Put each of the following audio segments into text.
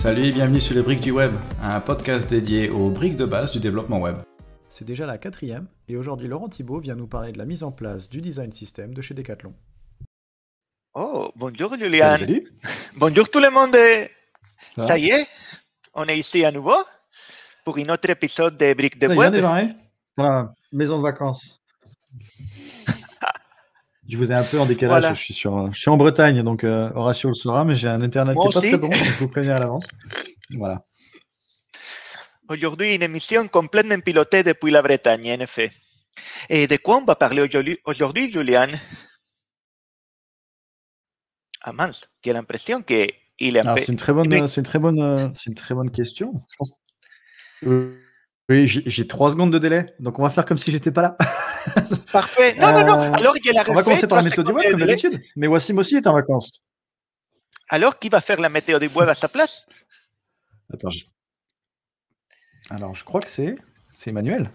Salut et bienvenue sur les briques du web, un podcast dédié aux briques de base du développement web. C'est déjà la quatrième, et aujourd'hui Laurent Thibault vient nous parler de la mise en place du design system de chez Decathlon. Oh, bonjour Julian. Salut, Bonjour tout le monde. Ça y est, on est ici à nouveau pour un autre épisode de Briques de Ça vient Web. démarrer Voilà, maison de vacances. Je vous ai un peu en décalage, Voilà. je, suis sur, je suis en Bretagne, donc euh, Horatio le saura, mais j'ai un internet Moi qui est pas très bon, je vous préviens à l'avance. Voilà. Aujourd'hui, une émission complètement pilotée depuis la Bretagne, en effet. Et de quoi on va parler aujourd'hui, Julian Ah mince, j'ai l'impression qu'il est un Alors, peu... c'est une très bonne, Mais- c'est une très bonne, c'est une très bonne question. Je pense- Euh, Oui, j'ai trois secondes de délai, donc on va faire comme si j'étais pas là. Parfait. Non, non, non. Euh, Alors, je la On va commencer par la méthode du de comme d'habitude. Mais Wassim aussi est en vacances. Alors, qui va faire la météo du web à sa place? Attends. je- Alors, je crois que c'est, c'est Emmanuel.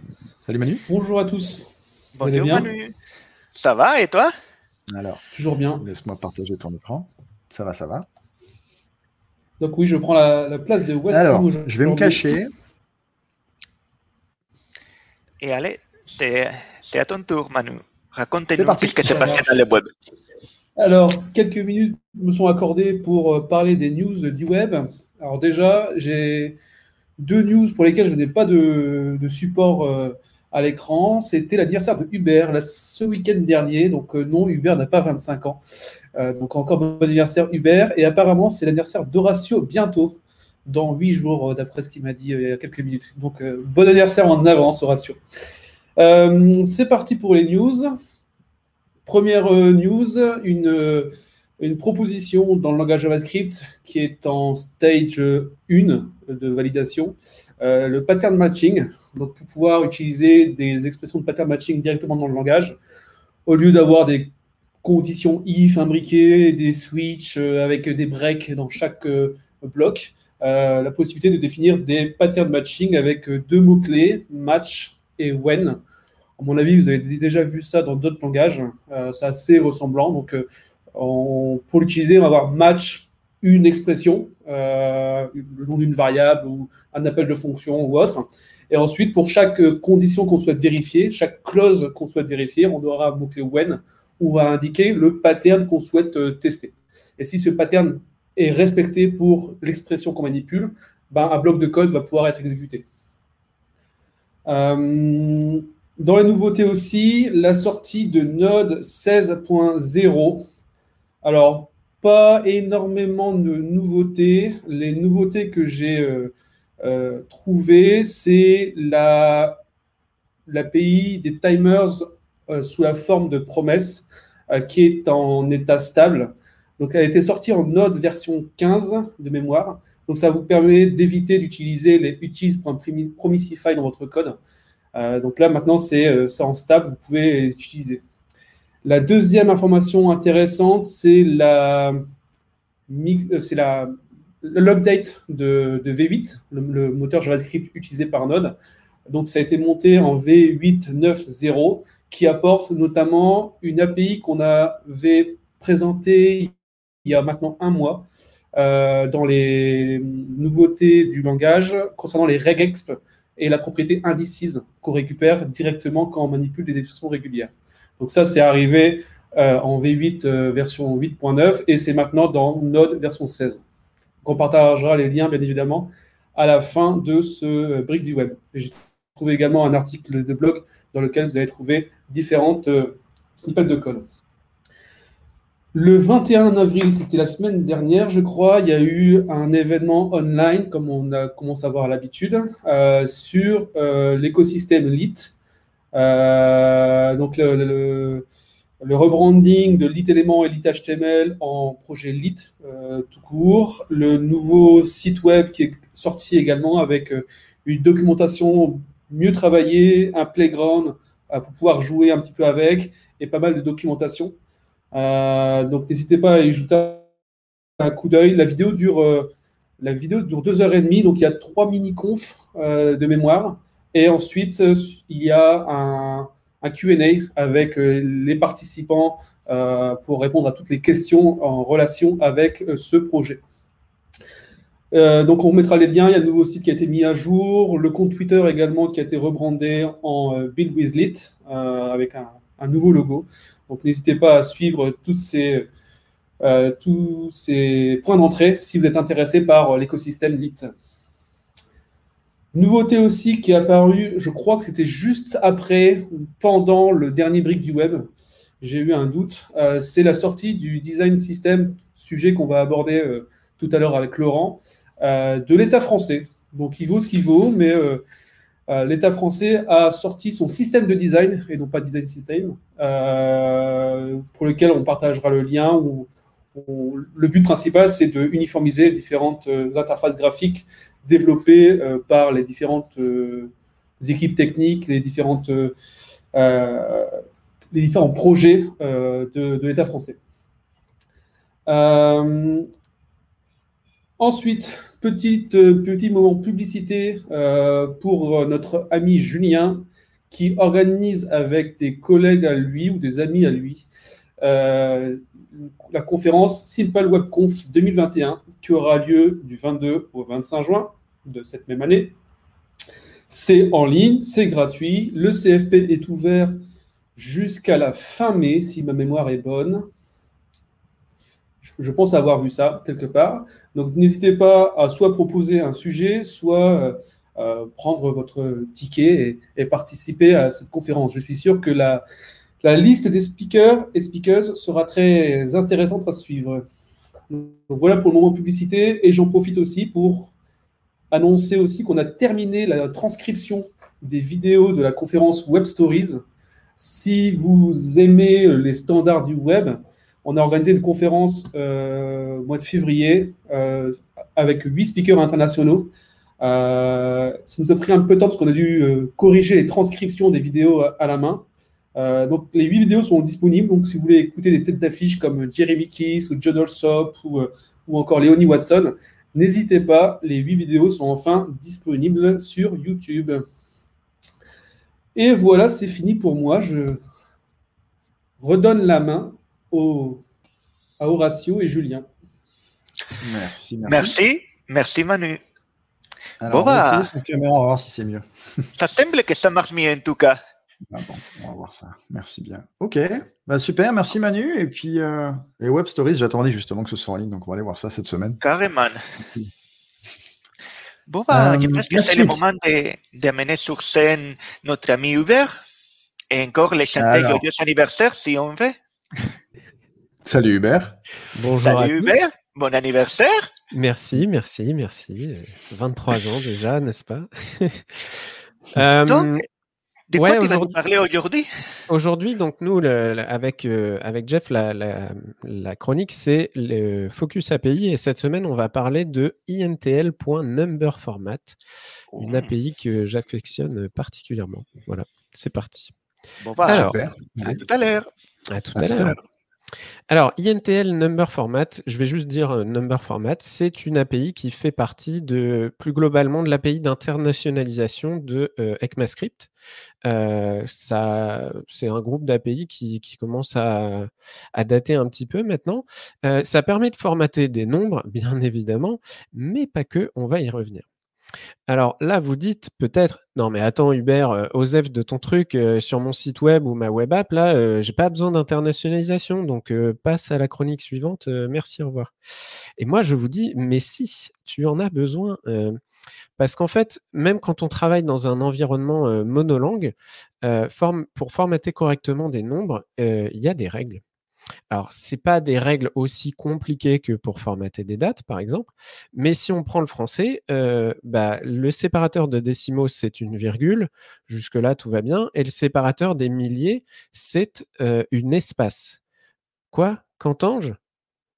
Salut Manu. Bonjour à tous. Vous allez Bonjour bien? Manu. Ça va et toi? Alors, Toujours bien. laisse-moi partager ton écran. Ça va, ça va. Donc oui, je prends la, la place de Wassim Alors, je vais me cacher. Et allez, c'est à ton tour, Manu. Raconte-nous ce qui s'est passé dans le web. Alors, quelques minutes me sont accordées pour euh, parler des news du web. Alors déjà, j'ai deux news pour lesquelles je n'ai pas de, de support euh, à l'écran. C'était l'anniversaire de Uber là, ce week-end dernier. Donc euh, non, Uber n'a pas 25 ans. Euh, donc encore bon anniversaire Uber. Et apparemment, c'est l'anniversaire d'Horatio bientôt, dans huit jours, euh, d'après ce qu'il m'a dit euh, il y a quelques minutes. Donc euh, bon anniversaire en avance, Horatio. Euh, c'est parti pour les news. Première news, une, une proposition dans le langage JavaScript qui est en stage 1 de validation, le pattern matching. Donc, pour pouvoir utiliser des expressions de pattern matching directement dans le langage, au lieu d'avoir des conditions if imbriquées, des switches avec des breaks dans chaque bloc, euh, la possibilité de définir des patterns matching avec euh, deux mots-clés, match et when. À mon avis, vous avez déjà vu ça dans d'autres langages. Euh, c'est assez ressemblant. Donc, on- pour l'utiliser, on va avoir match une expression, le nom d'une variable ou un appel de fonction ou autre. Et ensuite, pour chaque condition qu'on souhaite vérifier, chaque clause qu'on souhaite vérifier, on aura un mot-clé when où on va indiquer le pattern qu'on souhaite tester. Et si ce pattern est respecté pour l'expression qu'on manipule, ben, un bloc de code va pouvoir être exécuté. Euh, dans les nouveautés aussi, la sortie de Node 16.0. Alors, pas énormément de nouveautés. Les nouveautés que j'ai euh, euh, trouvées, c'est la l'API des timers sous la forme de promesses qui est en état stable. Donc, elle a été sortie en Node version 15 de mémoire. Donc, ça vous permet d'éviter d'utiliser les utils.promisify dans votre code. Euh, donc là, maintenant, c'est euh, en stable, vous pouvez les utiliser. La deuxième information intéressante, c'est la euh, c'est l'update de, de V8, le, le moteur JavaScript utilisé par Node. Donc, ça a été monté en V8.9.0, qui apporte notamment une API qu'on avait présentée il y a maintenant un mois euh, dans les nouveautés du langage concernant les regexp et la propriété indices qu'on récupère directement quand on manipule des expressions régulières. Donc ça, c'est arrivé euh, en V8 euh, version 8.9 et c'est maintenant dans Node version 16. Donc on partagera les liens, bien évidemment, à la fin de ce brick du web. J'ai trouvé également un article de blog dans lequel vous allez trouver différentes snippets de code. Le 21 avril, c'était la semaine dernière, je crois, il y a eu un événement online, comme on a commencé à avoir l'habitude, euh, sur euh, l'écosystème Lit. Euh, donc le, le- rebranding de Lit Element et Lit HTML en projet Lit tout court. Le nouveau site web qui est sorti également avec une documentation mieux travaillée, un playground pour pouvoir jouer un petit peu avec et pas mal de documentation. Euh, donc n'hésitez pas à y jeter un coup d'œil. La vidéo dure, euh, la vidéo dure deux heures et demie, donc il y a trois mini-confs euh, de mémoire. Et ensuite, il y a un, Q&A avec euh, les participants pour répondre à toutes les questions en relation avec ce projet. Donc on mettra les liens, il y a un nouveau site qui a été mis à jour, le compte Twitter également qui a été rebrandé en Build with Lit avec un, un, nouveau logo. Donc n'hésitez pas à suivre euh, tous ces points d'entrée si vous êtes intéressé par l'écosystème Lit. Nouveauté aussi qui est apparue, je crois que c'était juste après ou pendant le dernier brick du web, j'ai eu un doute, euh, c'est la sortie du design system, sujet qu'on va aborder euh, tout à l'heure avec Laurent, euh, de l'État français. Donc il vaut ce qu'il vaut, mais l'État français a sorti son système de design, et non pas design system, pour lequel on partagera le lien. Le but principal, c'est de uniformiser différentes interfaces graphiques développées par les différentes équipes techniques, les les différents projets euh, de, l'État français. Euh, ensuite, petite, petit moment publicité euh, pour notre ami Julien qui organise avec des collègues à lui ou des amis à lui euh, la conférence Simple Web Conf 2021 qui aura lieu du 22 au 25 juin de cette même année. C'est en ligne, c'est gratuit, le CFP est ouvert jusqu'à la fin mai, si ma mémoire est bonne. Je pense avoir vu ça quelque part. Donc n'hésitez pas à soit proposer un sujet, soit euh, euh, prendre votre ticket et, participer à cette conférence. Je suis sûr que la, liste des speakers et speakers sera très intéressante à suivre. Voilà pour le moment publicité et j'en profite aussi pour annoncer aussi qu'on a terminé la transcription des vidéos de la conférence Web Stories si vous aimez les standards du web, on a organisé une conférence euh, au mois de février euh, avec huit speakers internationaux. Euh, ça nous a pris un peu de temps parce qu'on a dû corriger les transcriptions des vidéos à, la main. Donc les huit vidéos sont disponibles. Donc si vous voulez écouter des têtes d'affiche comme Jeremy Kiss ou John Alsop ou, ou encore Léonie Watson, n'hésitez pas. Les huit vidéos sont enfin disponibles sur YouTube. Et voilà, c'est fini pour moi. Je redonne la main au, à Horatio et Julien. Merci. Merci, merci, merci Manu. Alors, bon, on va bah, essayer caméra, on va voir si c'est mieux. Ça semble que ça marche mieux en tout cas. Ah bon, on va voir ça. Merci bien. Ok, bah super, merci Manu. Et puis euh, les web stories, j'attendais justement que ce soit en ligne, donc on va aller voir ça cette semaine. Carrément. Bon, bah, Euh, je pense que c'est le moment de- d'amener sur scène notre ami Hubert et encore les chanter joyeux anniversaire si on veut. Salut Hubert. Bonjour à Salut tous. Hubert, bon anniversaire. Merci, merci, merci. Euh, 23 ans déjà, n'est-ce pas? Euh, Donc, de quoi ouais, tu vas nous aujourd'hui- parler aujourd'hui? Aujourd'hui, donc nous, le- le- avec, euh, avec Jeff, la, la- la chronique, c'est le Focus API. Et cette semaine, on va parler de intl.numberformat, une API que j'affectionne particulièrement. Voilà, c'est parti. Bon, bah, Alors, Super. à tout à l'heure. À tout À à tout à l'heure. Alors, INTL Number Format, je vais juste dire euh, Number Format, c'est une API qui fait partie de, plus globalement, de l'API d'internationalisation de euh, ECMAScript. Euh, c'est un groupe d'API qui, commence à, dater un petit peu maintenant. Ça permet de formater des nombres, bien évidemment, mais pas que, on va y revenir. Alors là, vous dites peut-être, non mais attends Hubert, euh, Osef de ton truc euh, sur mon site web ou ma web app, là, euh, j'ai pas besoin d'internationalisation, donc euh, passe à la chronique suivante, euh, merci, au revoir. Et moi, je vous dis, mais si, tu en as besoin, parce qu'en fait, même quand on travaille dans un environnement monolangue, pour formater correctement des nombres, il y a des règles. Alors, c'est pas des règles aussi compliquées que pour formater des dates, par exemple, mais si on prend le français, euh, bah, le séparateur de décimaux, c'est une virgule, jusque-là, tout va bien, et le séparateur des milliers, c'est euh, une espace. Quoi? Qu'entends-je?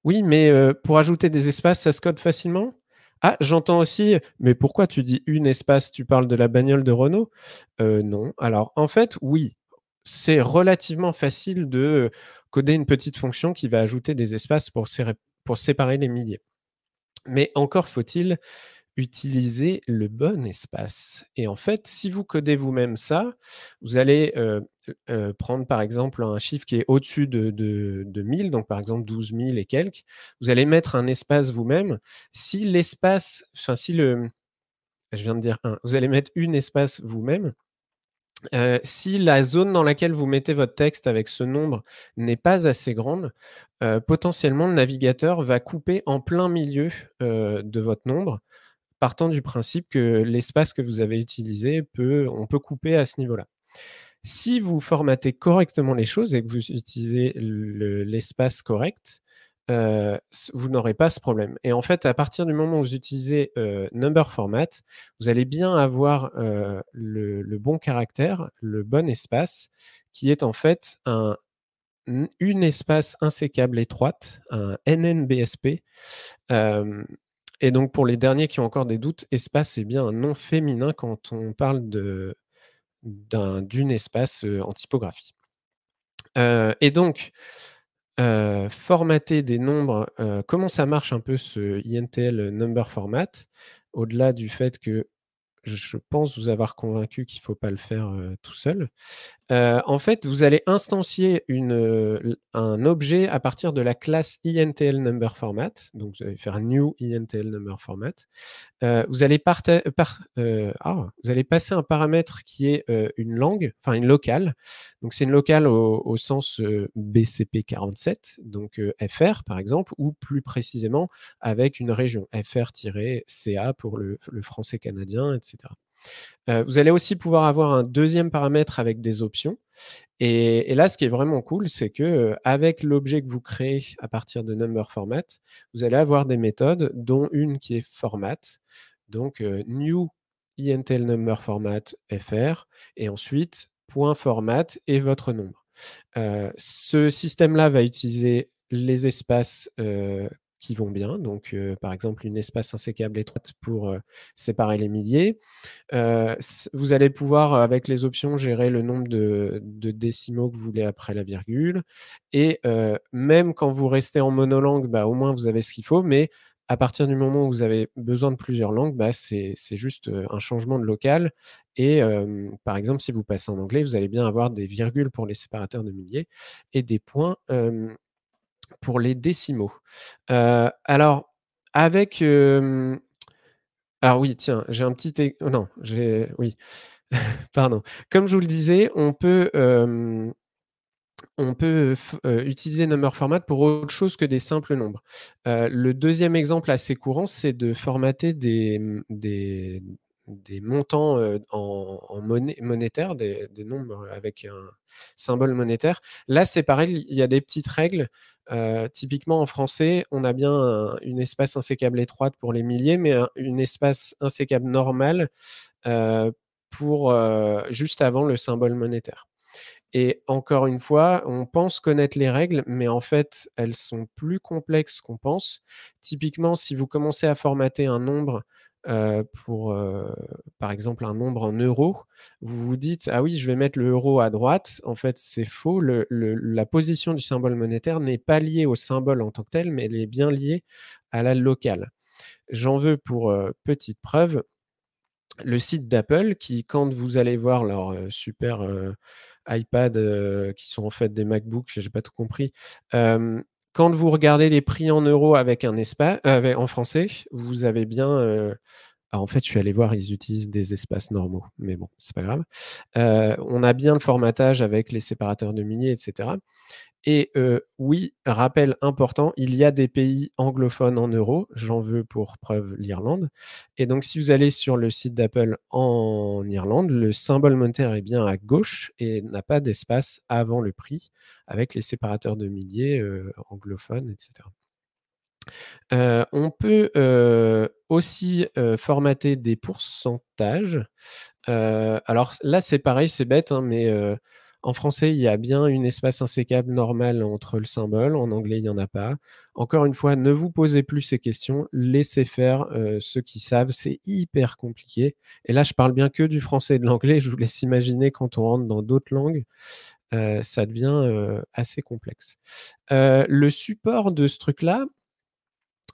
Oui, mais euh, pour ajouter des espaces, ça se code facilement? Ah, j'entends aussi, mais pourquoi tu dis une espace? Tu parles de la bagnole de Renault? Non. Alors, en fait, oui, c'est relativement facile de coder une petite fonction qui va ajouter des espaces pour, sé- pour séparer les milliers. Mais encore faut-il utilisez le bon espace. Et en fait, si vous codez vous-même ça, vous allez prendre par exemple un chiffre qui est au-dessus de, de, 1000, donc par exemple 12 000 et quelques. Vous allez mettre un espace vous-même. Si l'espace, enfin si le, je viens de dire un, vous allez mettre une espace vous-même. Si la zone dans laquelle vous mettez votre texte avec ce nombre n'est pas assez grande, potentiellement le navigateur va couper en plein milieu de votre nombre partant du principe que l'espace que vous avez utilisé, peut, on peut couper à ce niveau-là. Si vous formatez correctement les choses et que vous utilisez l'espace correct, euh, vous n'aurez pas ce problème. Et en fait, à partir du moment où vous utilisez euh, number format, vous allez bien avoir euh, le, bon caractère, le bon espace, qui est en fait un, une espace insécable étroite, un NNBSP, et donc, pour les derniers qui ont encore des doutes, espace est bien un nom féminin quand on parle d'une espace en typographie. et donc, formater des nombres, comment ça marche un peu ce INTL number format, au-delà du fait que je pense vous avoir convaincu qu'il ne faut pas le faire tout seul. En fait, vous allez instancier une, un objet à partir de la classe INTL number format. Donc, vous allez faire new INTL number format. vous, allez par, ah, vous allez passer un paramètre qui est une langue, enfin une locale. Donc, c'est une locale au, sens BCP47, donc FR par exemple, ou plus précisément avec une région FR-CA pour le français canadien, etc. Euh, vous allez aussi pouvoir avoir un deuxième paramètre avec des options. Et, là, ce qui est vraiment cool, c'est que euh, avec l'objet que vous créez à partir de number format, vous allez avoir des méthodes, dont une qui est format. Donc, euh, new intel number fr, et ensuite format et votre nombre. ce système-là va utiliser les espaces qui vont bien. Donc, par exemple, une espace insécable étroite pour séparer les milliers. vous allez pouvoir, avec les options, gérer le nombre de, décimaux que vous voulez après la virgule. Et même quand vous restez en monolangue, bah, au moins vous avez ce qu'il faut. Mais à partir du moment où vous avez besoin de plusieurs langues, bah, c'est juste un changement de local. Et par exemple, si vous passez en anglais, vous allez bien avoir des virgules pour les séparateurs de milliers et des points pour les décimaux. alors, avec. alors, oui, tiens, j'ai un petit. Non, j'ai. Oui. Pardon. Comme je vous le disais, on peut. peut utiliser number format pour autre chose que des simples nombres. le deuxième exemple assez courant, c'est de formater des, montants en, monnaie, monétaire, des, nombres avec un symbole monétaire. Là, c'est pareil, il y a des petites règles typiquement en français, on a bien une espace insécable étroite pour les milliers, mais une espace insécable normale pour juste avant le symbole monétaire. Et encore une fois, on pense connaître les règles, mais en fait, elles sont plus complexes qu'on pense. Typiquement, si vous commencez à formater un nombre euh, pour, euh, par exemple, un nombre en euros, vous vous dites, ah oui, je vais mettre le euro à droite. En fait, c'est faux. la position du symbole monétaire n'est pas liée au symbole en tant que tel, mais elle est bien liée à la locale. J'en veux pour euh, petite preuve le site d'Apple qui, quand vous allez voir leur super iPad qui sont en fait des MacBooks, j'ai pas tout compris, quand vous regardez les prix en euros avec un espace, euh, en français, vous avez bien. En fait, je suis allé voir, ils utilisent des espaces normaux, mais bon, c'est pas grave. On a bien le formatage avec les séparateurs de milliers, etc. Et oui, rappel important, il y a des pays anglophones en euros. J'en veux pour preuve l'Irlande. Et donc, si vous allez sur le site d'Apple en Irlande, le symbole monétaire est bien à gauche et n'a pas d'espace avant le prix avec les séparateurs de milliers anglophones, etc. on peut aussi formater des pourcentages. alors là, c'est pareil, c'est bête, hein, mais en français, il y a bien une espace insécable normal entre le symbole. En anglais, il n'y en a pas. Encore une fois, ne vous posez plus ces questions. Laissez faire ceux qui savent. C'est hyper compliqué. Et là, je parle bien que du français et de l'anglais. Je vous laisse imaginer quand on rentre dans d'autres langues. Ça devient assez complexe. le support de ce truc-là,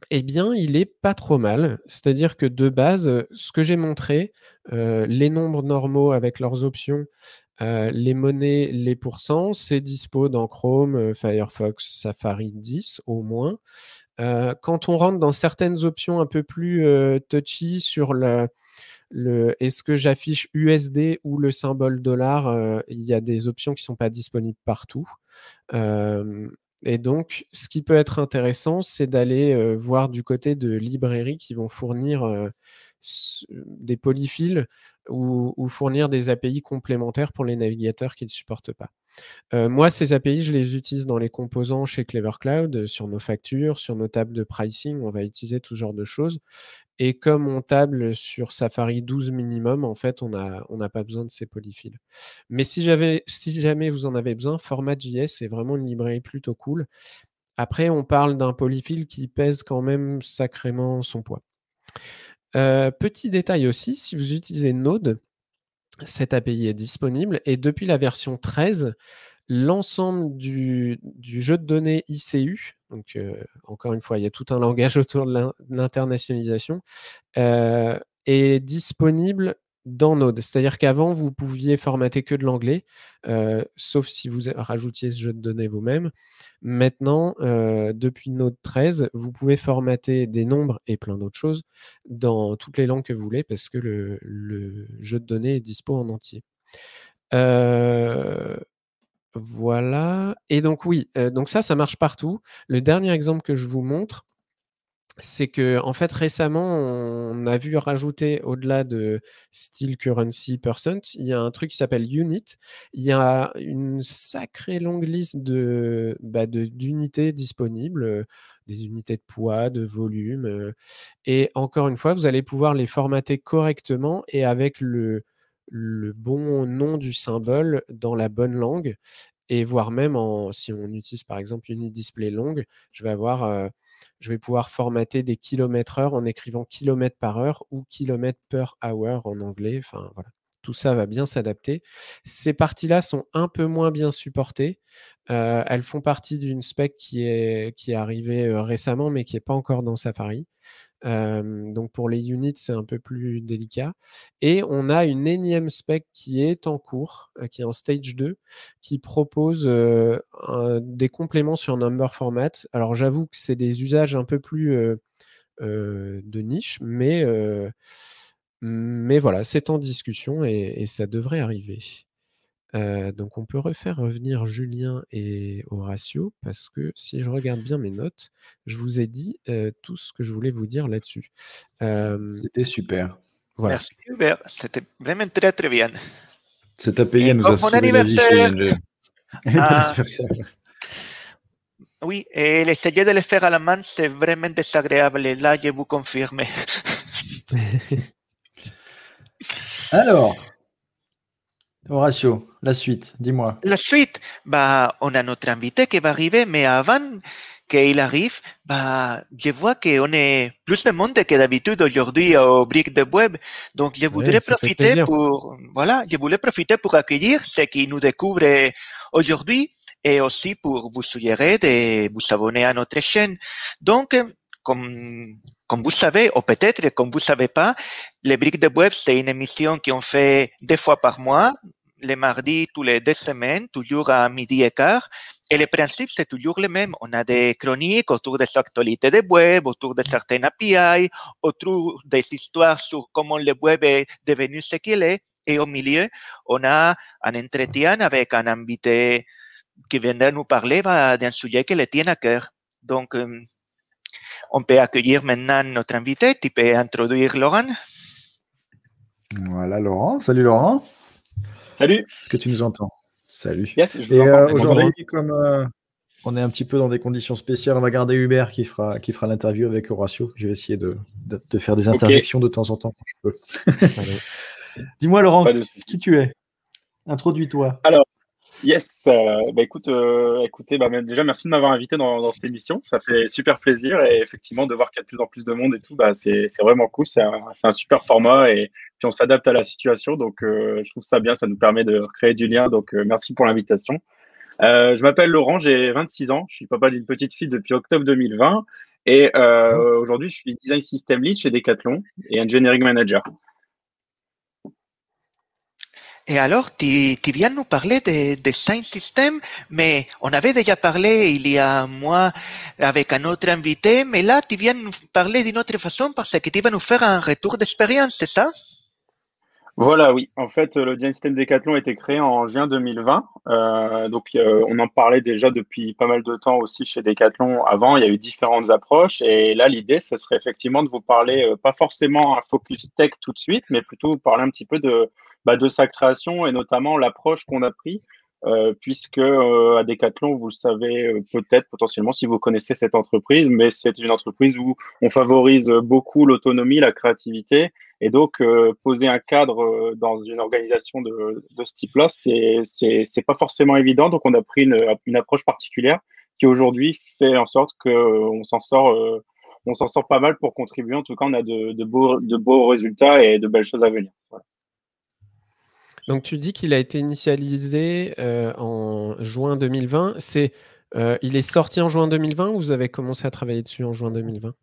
eh bien, il est pas trop mal. C'est-à-dire que de base, ce que j'ai montré, les nombres normaux avec leurs options, les monnaies, les pourcents, c'est dispo dans Chrome, Firefox, Safari 10 au moins. quand on rentre dans certaines options un peu plus touchy sur le est-ce que j'affiche USD ou le symbole dollar, il y a des options qui ne sont pas disponibles partout. Et donc, ce qui peut être intéressant, c'est d'aller voir du côté de librairies qui vont fournir des polyfills ou, fournir des API complémentaires pour les navigateurs qui ne supportent pas. moi, ces API, je les utilise dans les composants chez Clever Cloud, sur nos factures, sur nos tables de pricing. On va utiliser tout genre de choses. Et comme on table sur Safari 12 minimum, en fait, on n'a pas besoin de ces polyfills. Mais si, si jamais vous en avez besoin, Format.js est vraiment une librairie plutôt cool. Après, on parle d'un polyfill qui pèse quand même sacrément son poids. Euh, petit détail aussi, si vous utilisez Node, cette API est disponible et depuis la version 13, l'ensemble du, jeu de données ICU, donc euh, encore une fois, il y a tout un langage autour de l'internationalisation, euh, est disponible dans Node. C'est-à-dire qu'avant, vous pouviez formater que de l'anglais, euh, sauf si vous rajoutiez ce jeu de données vous-même. Maintenant, depuis Node 13, vous pouvez formater des nombres et plein d'autres choses dans toutes les langues que vous voulez parce que le, le jeu de données est dispo en entier. Voilà. Et donc oui, donc ça, ça marche partout. Le dernier exemple que je vous montre, c'est que en fait récemment, on a vu rajouter au-delà de style currency percent, il y a un truc qui s'appelle unit. Il y a une sacrée longue liste de bah, d'unités disponibles, des unités de poids, de volume. et encore une fois, vous allez pouvoir les formater correctement et avec le le bon nom du symbole dans la bonne langue et voire même en, si on utilise par exemple une display longue, je vais avoir, je vais pouvoir formater des kilomètres heure en écrivant kilomètres par heure ou kilomètres per hour en anglais. Enfin voilà, tout ça va bien s'adapter. Ces parties-là sont un peu moins bien supportées. elles font partie d'une spec qui est, qui est arrivée récemment mais qui n'est pas encore dans Safari donc pour les units, c'est un peu plus délicat. Et on a une énième spec qui est en cours, qui est en stage 2, qui propose des compléments sur number format. Alors j'avoue que c'est des usages un peu plus de niche, mais, mais voilà, c'est en discussion et ça devrait arriver. Euh, donc on peut refaire revenir Julien et Horatio parce que si je regarde bien mes notes, je vous ai dit euh, tout ce que je voulais vous dire là-dessus. Euh, C'était super. Voilà. Merci Hubert, c'était vraiment très très bien. Cet API nous a mon anniversaire. Ah. Oui, et l'essayer de le faire à la main, c'est vraiment désagréable. Là, je vous confirme. Alors, Horatio, la suite, dis-moi. La suite, bah, on a notre invité qui va arriver, mais avant qu'il arrive, bah, je vois qu'on est plus de monde que d'habitude aujourd'hui au Brick de Web. Donc, je voudrais profiter pour, voilà, je voulais profiter pour accueillir ceux qui nous découvrent aujourd'hui et aussi pour vous suggérer de vous abonner à notre chaîne. Donc, comme, comme vous savez, ou peut-être comme vous savez pas, les briques de web, c'est une émission qu'on fait deux fois par mois, les mardis tous les deux semaines, toujours à midi et quart. Et le principe, c'est toujours le même. On a des chroniques autour des actualités de web, autour de certaines API, autour des histoires sur comment le web est devenu ce qu'il est. Et au milieu, on a un entretien avec un invité qui viendra nous parler bah, d'un sujet qui le tient à cœur. Donc, euh, on peut accueillir maintenant notre invité. Tu peux introduire Laurent. Voilà, Laurent. Salut, Laurent. Salut. Est-ce que tu nous entends? Salut. Yes, je Et euh, aujourd'hui, comme euh, on est un petit peu dans des conditions spéciales, on va garder Hubert qui fera, qui fera l'interview avec Horatio. Je vais essayer de, de, faire des interjections de temps en temps quand je peux. Dis-moi, Laurent, qui tu es? Introduis-toi. Alors, Yes, euh, bah écoute, euh, écoutez, bah, déjà merci de m'avoir invité dans, cette émission. Ça fait super plaisir et effectivement de voir qu'il y a de plus en plus de monde et tout, bah, c'est vraiment cool. C'est un, super format et puis on s'adapte à la situation. Donc euh, je trouve ça bien, ça nous permet de recréer du lien. Donc merci pour l'invitation. je m'appelle Laurent, j'ai 26 ans. Je suis papa d'une petite fille depuis octobre 2020 Et euh, aujourd'hui, je suis design system lead chez Decathlon et engineering manager. Et alors, tu, viens nous parler de design system, mais on avait déjà parlé il y a un mois avec un autre invité, mais là, tu viens nous parler d'une autre façon parce que tu vas nous faire un retour d'expérience, c'est ça? Voilà, oui. En fait, le design system Decathlon a été créé en juin 2020. Euh, donc, euh, on en parlait déjà depuis pas mal de temps aussi chez Decathlon. Avant, il y a eu différentes approches. Et là, l'idée, ce serait effectivement de vous parler, euh, pas forcément un focus tech tout de suite, mais plutôt parler un petit peu de, bah, de sa création et notamment l'approche qu'on a pris. Euh, puisque euh, à Decathlon, vous le savez euh, peut-être potentiellement si vous connaissez cette entreprise, mais c'est une entreprise où on favorise beaucoup l'autonomie, la créativité, et donc poser un cadre dans une organisation de, ce type-là, c'est pas forcément évident. Donc on a pris une, approche particulière qui aujourd'hui fait en sorte qu'on s'en sort on s'en sort pas mal pour contribuer. En tout cas, on a de, beaux, résultats et de belles choses à venir. Donc tu dis qu'il a été initialisé euh, en juin 2020. C'est, euh, il est sorti en juin 2020 ou vous avez commencé à travailler dessus en juin 2020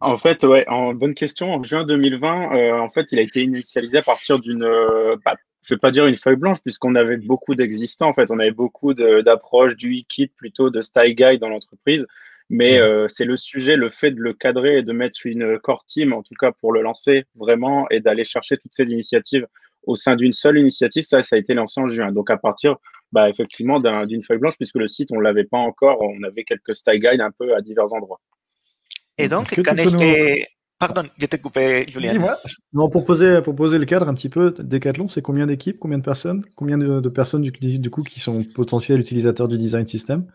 En fait, ouais, en bonne question. En juin 2020, euh, en fait, il a été initialisé à partir d'une, bah, je vais pas dire une feuille blanche puisqu'on avait beaucoup d'existants. En fait, on avait beaucoup d'approches du e-kit plutôt de style guide dans l'entreprise. Mais c'est le sujet, le fait de le cadrer et de mettre une core team, en tout cas pour le lancer vraiment, et d'aller chercher toutes ces initiatives au sein d'une seule initiative, ça, ça a été lancé en juin. Donc à partir, bah, effectivement, d'une feuille blanche, puisque le site, on ne l'avait pas encore, on avait quelques style guides un peu à divers endroits. Et donc, quand est Pardon, je t'ai coupé, Julien. Non, pour poser, pour poser le cadre un petit peu, Decathlon, c'est combien d'équipes, combien de personnes Combien de, personnes du, du, coup qui sont potentiels utilisateurs du design system?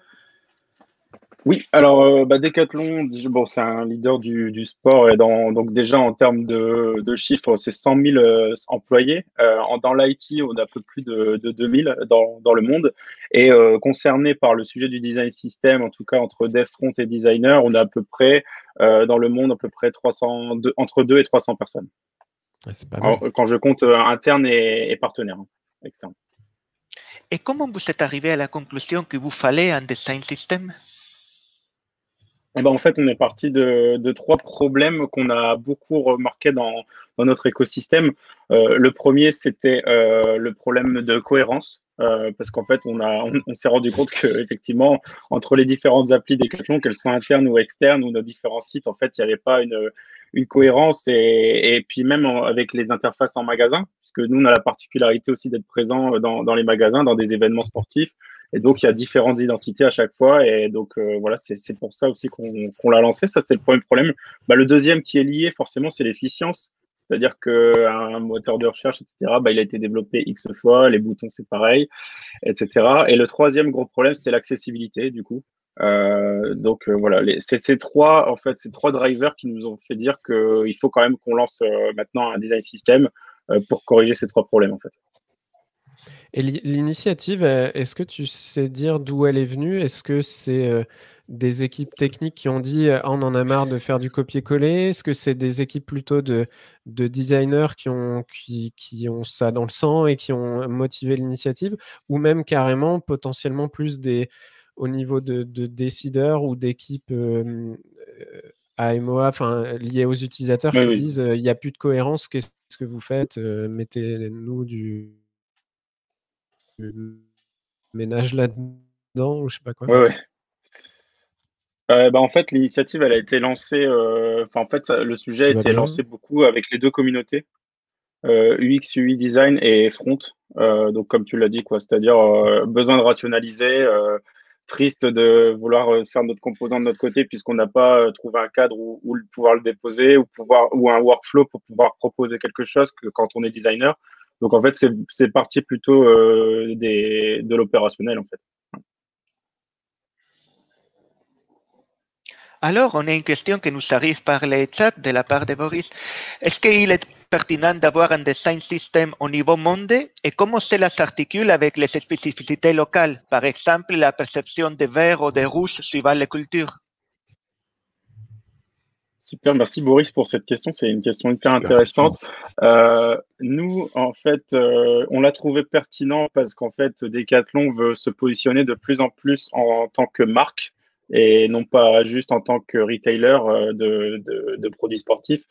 Oui, alors euh, bah, Decathlon, bon, c'est un leader du, du, sport et dans, donc déjà en termes de, de chiffres, c'est 100 000 euh, employés. Euh, dans l'IT, on a un peu plus de, de 2000 dans, dans le monde. Et euh, concerné par le sujet du design system, en tout cas entre dev front et designer, on a à peu près euh, dans le monde à peu près 300, entre 2 et 300 personnes. Pas Alors, quand je compte interne et, et partenaire hein, externe. Et comment vous êtes arrivé à la conclusion qu'il vous fallait un design system eh ben, en fait, on est parti de, trois problèmes qu'on a beaucoup remarqué dans, notre écosystème. Euh, le premier, c'était euh, le problème de cohérence. Euh, parce qu'en fait, on, on, s'est rendu compte que effectivement, entre les différentes applis Decathlon, qu'elles soient internes ou externes, ou nos différents sites, en fait, il n'y avait pas une, cohérence. Et, et puis même avec les interfaces en magasin, parce que nous, on a la particularité aussi d'être présent dans, dans les magasins, dans des événements sportifs. Et donc, il y a différentes identités à chaque fois. Et donc, euh, voilà, c'est pour ça aussi qu'on l'a lancé. Ça, c'est le premier problème. Bah, le deuxième qui est lié, forcément, c'est l'efficience. C'est-à-dire qu'un moteur de recherche, etc., bah, il a été développé X fois, les boutons, c'est pareil, etc. Et le troisième gros problème, c'était l'accessibilité, du coup. Euh, donc euh, voilà, c'est ces trois en fait, ces trois drivers qui nous ont fait dire qu'il faut quand même qu'on lance euh, maintenant un design system euh, pour corriger ces trois problèmes en fait. Et l'initiative, euh, est-ce que tu sais dire d'où elle est venue? Est-ce que c'est euh, des équipes techniques qui ont dit ah, on en a marre de faire du copier-coller Est-ce que c'est des équipes plutôt de, de designers qui ont, qui, qui, ont ça dans le sang et qui ont motivé l'initiative? Ou même carrément, potentiellement plus des, au niveau de, de décideurs ou d'équipes euh, AMOA, liées aux utilisateurs qui disent il n'y a plus de cohérence, qu'est-ce que vous faites Mettez-nous du ménage là-dedans ou je sais pas quoi. Ouais, euh, bah, en fait, l'initiative, elle a été lancée. Euh, en fait, le sujet a été lancé beaucoup avec les deux communautés, euh, UX, UI design et front. donc, comme tu l'as dit, quoi, c'est-à-dire besoin de rationaliser, triste de vouloir faire notre composant de notre côté puisqu'on n'a pas trouvé un cadre où, où, pouvoir le déposer ou pouvoir ou un workflow pour pouvoir proposer quelque chose que quand on est designer. Donc en fait, c'est plutôt euh, de l'opérationnel. Alors, on a une question qui nous arrive par les chats de la part de Boris. Est-ce qu'il est pertinent d'avoir un design system au niveau monde et comment cela s'articule avec les spécificités locales, par exemple la perception de vert ou de rouge suivant les cultures Super, merci Boris pour cette question. C'est une question hyper intéressante. Euh, nous, en fait, euh, on l'a trouvé pertinent parce qu'en fait, Decathlon veut se positionner de plus en plus en, tant que marque et non pas juste en tant que retailer de, de, produits sportifs.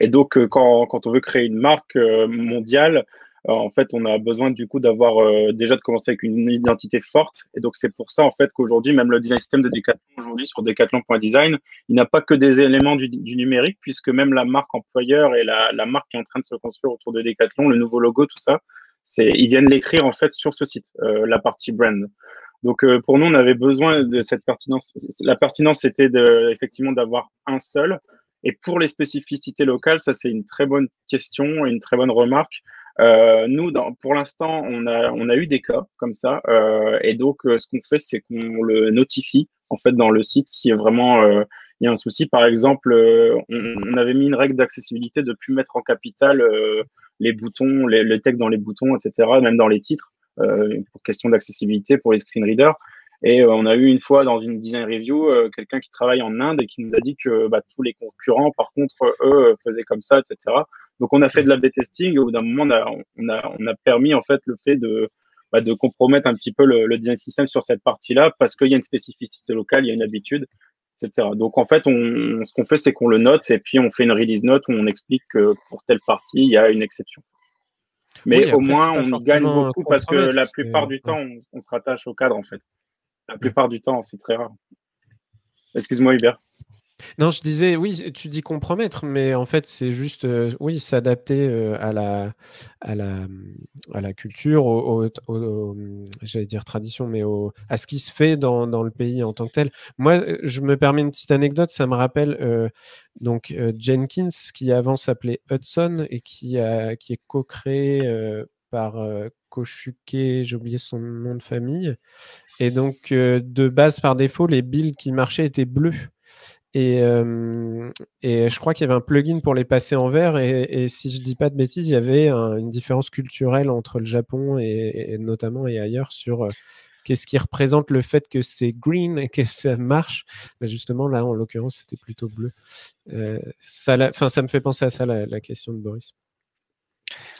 Et donc, quand, quand, on veut créer une marque mondiale, en fait, on a besoin du coup d'avoir euh, déjà de commencer avec une identité forte. Et donc, c'est pour ça en fait qu'aujourd'hui, même le design system de Decathlon aujourd'hui sur Decathlon.design, il n'a pas que des éléments du, numérique, puisque même la marque employeur et la, marque qui est en train de se construire autour de Decathlon, le nouveau logo, tout ça, c'est ils viennent l'écrire en fait sur ce site, euh, la partie brand. Donc euh, pour nous, on avait besoin de cette pertinence. La pertinence, c'était de, effectivement d'avoir un seul. Et pour les spécificités locales, ça c'est une très bonne question et une très bonne remarque. Euh, nous, dans, pour l'instant, on a, on a eu des cas comme ça, euh, et donc euh, ce qu'on fait, c'est qu'on le notifie en fait dans le site si vraiment euh, il y a un souci. Par exemple, on, on, avait mis une règle d'accessibilité de plus mettre en capital les boutons, les, le texte dans les boutons, etc., même dans les titres, pour question d'accessibilité pour les screen readers. Et on a eu une fois dans une design review quelqu'un qui travaille en Inde et qui nous a dit que bah, tous les concurrents, par contre, eux, faisaient comme ça, etc. Donc on a fait de la B-testing et au bout d'un moment, on a, on, a, on a permis en fait le fait de, bah, de compromettre un petit peu le, le design system sur cette partie-là parce qu'il y a une spécificité locale, il y a une habitude, etc. Donc en fait, on, ce qu'on fait, c'est qu'on le note et puis on fait une release note où on explique que pour telle partie, il y a une exception. Mais au moins, on gagne beaucoup parce que la plupart du temps, on, on, se rattache au cadre en fait. La plupart du temps, c'est très rare. Excuse-moi, Hubert. Non, je disais, oui, tu dis compromettre, mais en fait, c'est juste, euh, oui, s'adapter euh, à, la, culture, j'allais dire tradition, mais à ce qui se fait dans, le pays en tant que tel. Moi, euh, je me permets une petite anecdote, ça me rappelle donc Jenkins, qui avant s'appelait Hudson et qui, qui est co-créé par Koshuke, j'ai oublié son nom de famille. Et donc, de base, par défaut, les builds qui marchaient étaient bleus. Et, et, je crois qu'il y avait un plugin pour les passer en vert. Et, si je dis pas de bêtises, il y avait une différence culturelle entre le Japon et, notamment et ailleurs sur qu'est-ce qui représente le fait que c'est green et que ça marche. Mais justement, là, en l'occurrence, c'était plutôt bleu. ça, me fait penser à ça, la, la question de Boris.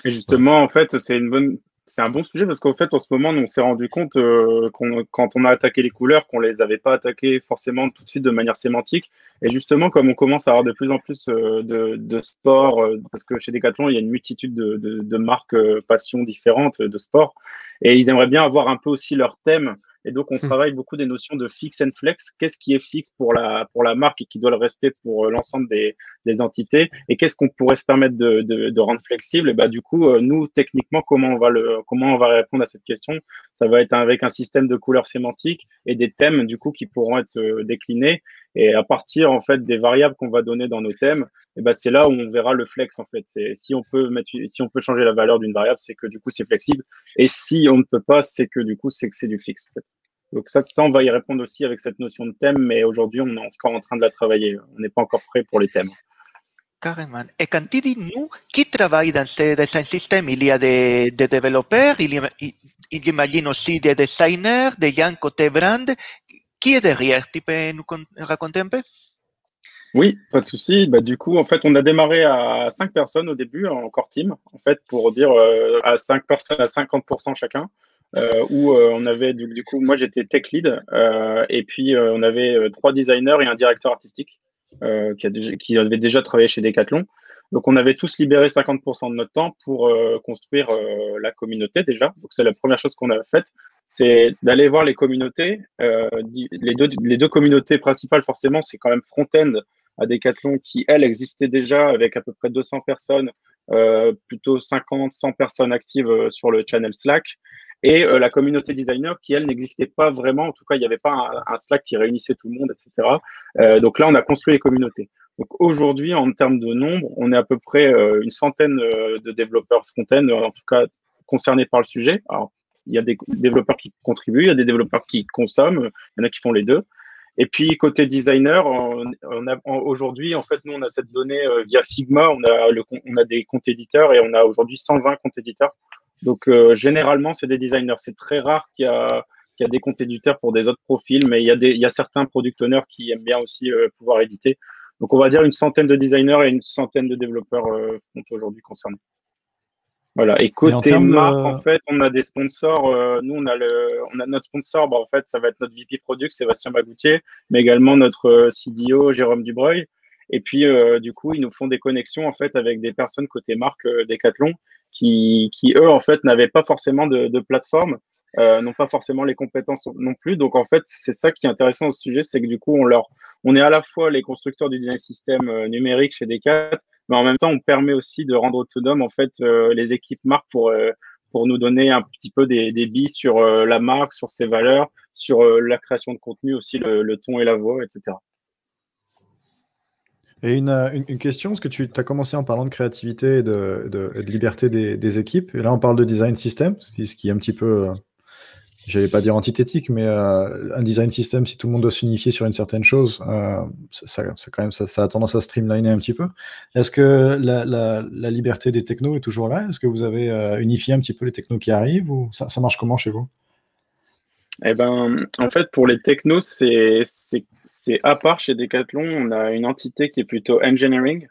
Et justement, en fait, c'est une bonne, c'est un bon sujet parce qu'en fait, en ce moment, on s'est rendu compte euh, quand on a attaqué les couleurs, qu'on les avait pas attaquées forcément tout de suite de manière sémantique. Et justement, comme on commence à avoir de plus en plus euh, de, de sport, euh, parce que chez Decathlon, il y a une multitude de, de, de marques passions différentes de sport, et ils aimeraient bien avoir un peu aussi leur thème et donc, on hmm. travaille beaucoup des notions de fix and flex. Qu'est-ce qui est fixe pour la, pour la marque et qui doit le rester pour euh, l'ensemble des, des entités? Et qu'est-ce qu'on pourrait se permettre de, de, de rendre flexible? Et bah, du coup, euh, nous, techniquement, comment on, va le, comment on va répondre à cette question? Ça va être avec un système de couleurs sémantiques et des thèmes, du coup, qui pourront être euh, déclinés. Et à partir, en fait, des variables qu'on va donner dans nos thèmes, et ben, c'est là où on verra le flex, en fait. C'est, si on peut mettre, si on peut changer la valeur d'une variable, c'est que du coup, c'est flexible. Et si on ne peut pas, c'est que du coup, c'est que c'est du fixe, en fait. Donc ça, ça, on va y répondre aussi avec cette notion de thème, mais aujourd'hui, on est encore en train de la travailler. On n'est pas encore prêt pour les thèmes. Carrément. Et quand tu dis nous, qui travaille dans ce design system Il y a des, développeurs, il y, a, il aussi des designers, des gens côté brand. Qui est derrière Tu peux nous raconter un peu? Oui, pas de souci. Bah, du coup, en fait, on a démarré à 5 personnes au début, en core team, en fait, pour dire euh, à 5 personnes à 50% chacun euh, où euh, on avait du, coup, moi j'étais tech lead, euh, et puis on avait trois designers et un directeur artistique qui, qui avait déjà travaillé chez Decathlon. Donc on avait tous libéré 50% de notre temps pour construire la communauté déjà. Donc c'est la première chose qu'on a faite, c'est d'aller voir les communautés. les, deux, les deux communautés principales forcément, c'est quand même Front-End à Decathlon qui, elle, existait déjà avec à peu près 200 personnes, euh, plutôt 50, 100 personnes actives sur le channel Slack et euh, la communauté designer qui, elle, n'existait pas vraiment. En tout cas, il n'y avait pas un, Slack qui réunissait tout le monde, etc. Euh, donc là, on a construit les communautés. Donc aujourd'hui, en termes de nombre, on est à peu près euh, une centaine euh, de développeurs front-end, en tout cas concernés par le sujet. Alors, il y a des développeurs qui contribuent, il y a des développeurs qui consomment, il y en a qui font les deux. Et puis côté designer, on, aujourd'hui, en fait, nous on a cette donnée via Figma, on a des comptes éditeurs et on a aujourd'hui 120 comptes éditeurs donc euh, généralement, c'est des designers. C'est très rare qu'il y a des comptes éditeurs pour des autres profils, mais il y a, certains product owners qui aiment bien aussi euh, pouvoir éditer. Donc, on va dire une centaine de designers et une centaine de développeurs euh, sont aujourd'hui concernés. Voilà. Et côté marque, en fait, on a des sponsors. Euh, nous, on a, le, on a notre sponsor. Bah, en fait, ça va être notre VP Product, Sébastien Bagoutier, mais également notre euh, CDO, Jérôme Dubreuil. Et puis, euh, du coup, ils nous font des connexions en fait avec des personnes côté marque Decathlon qui, qui, eux, en fait, n'avaient pas forcément de, de plateforme, n'ont pas forcément les compétences non plus. Donc, en fait, c'est ça qui est intéressant au sujet, c'est que du coup, on leur, on est à la fois les constructeurs du design système numérique chez Decat, mais en même temps, on permet aussi de rendre autonome en fait euh, les équipes marques pour euh, pour nous donner un petit peu des, des billes sur euh, la marque, sur ses valeurs, sur la création de contenu aussi, le, ton et la voix, etc. Et une, une, question, parce que tu as commencé en parlant de créativité et de, de, liberté des, des, équipes, et là on parle de design system, ce qui est un petit peu j'allais pas dire antithétique, mais euh, un design system, si tout le monde doit s'unifier sur une certaine chose, euh, ça, ça, quand même, ça, a tendance à streamliner un petit peu. Est-ce que la, liberté des technos est toujours là? Est-ce que vous avez euh, unifié un petit peu les technos qui arrivent ou ça, ça marche comment chez vous? Eh ben, en fait, pour les technos, c'est à part chez Decathlon. On a une entité qui est plutôt engineering,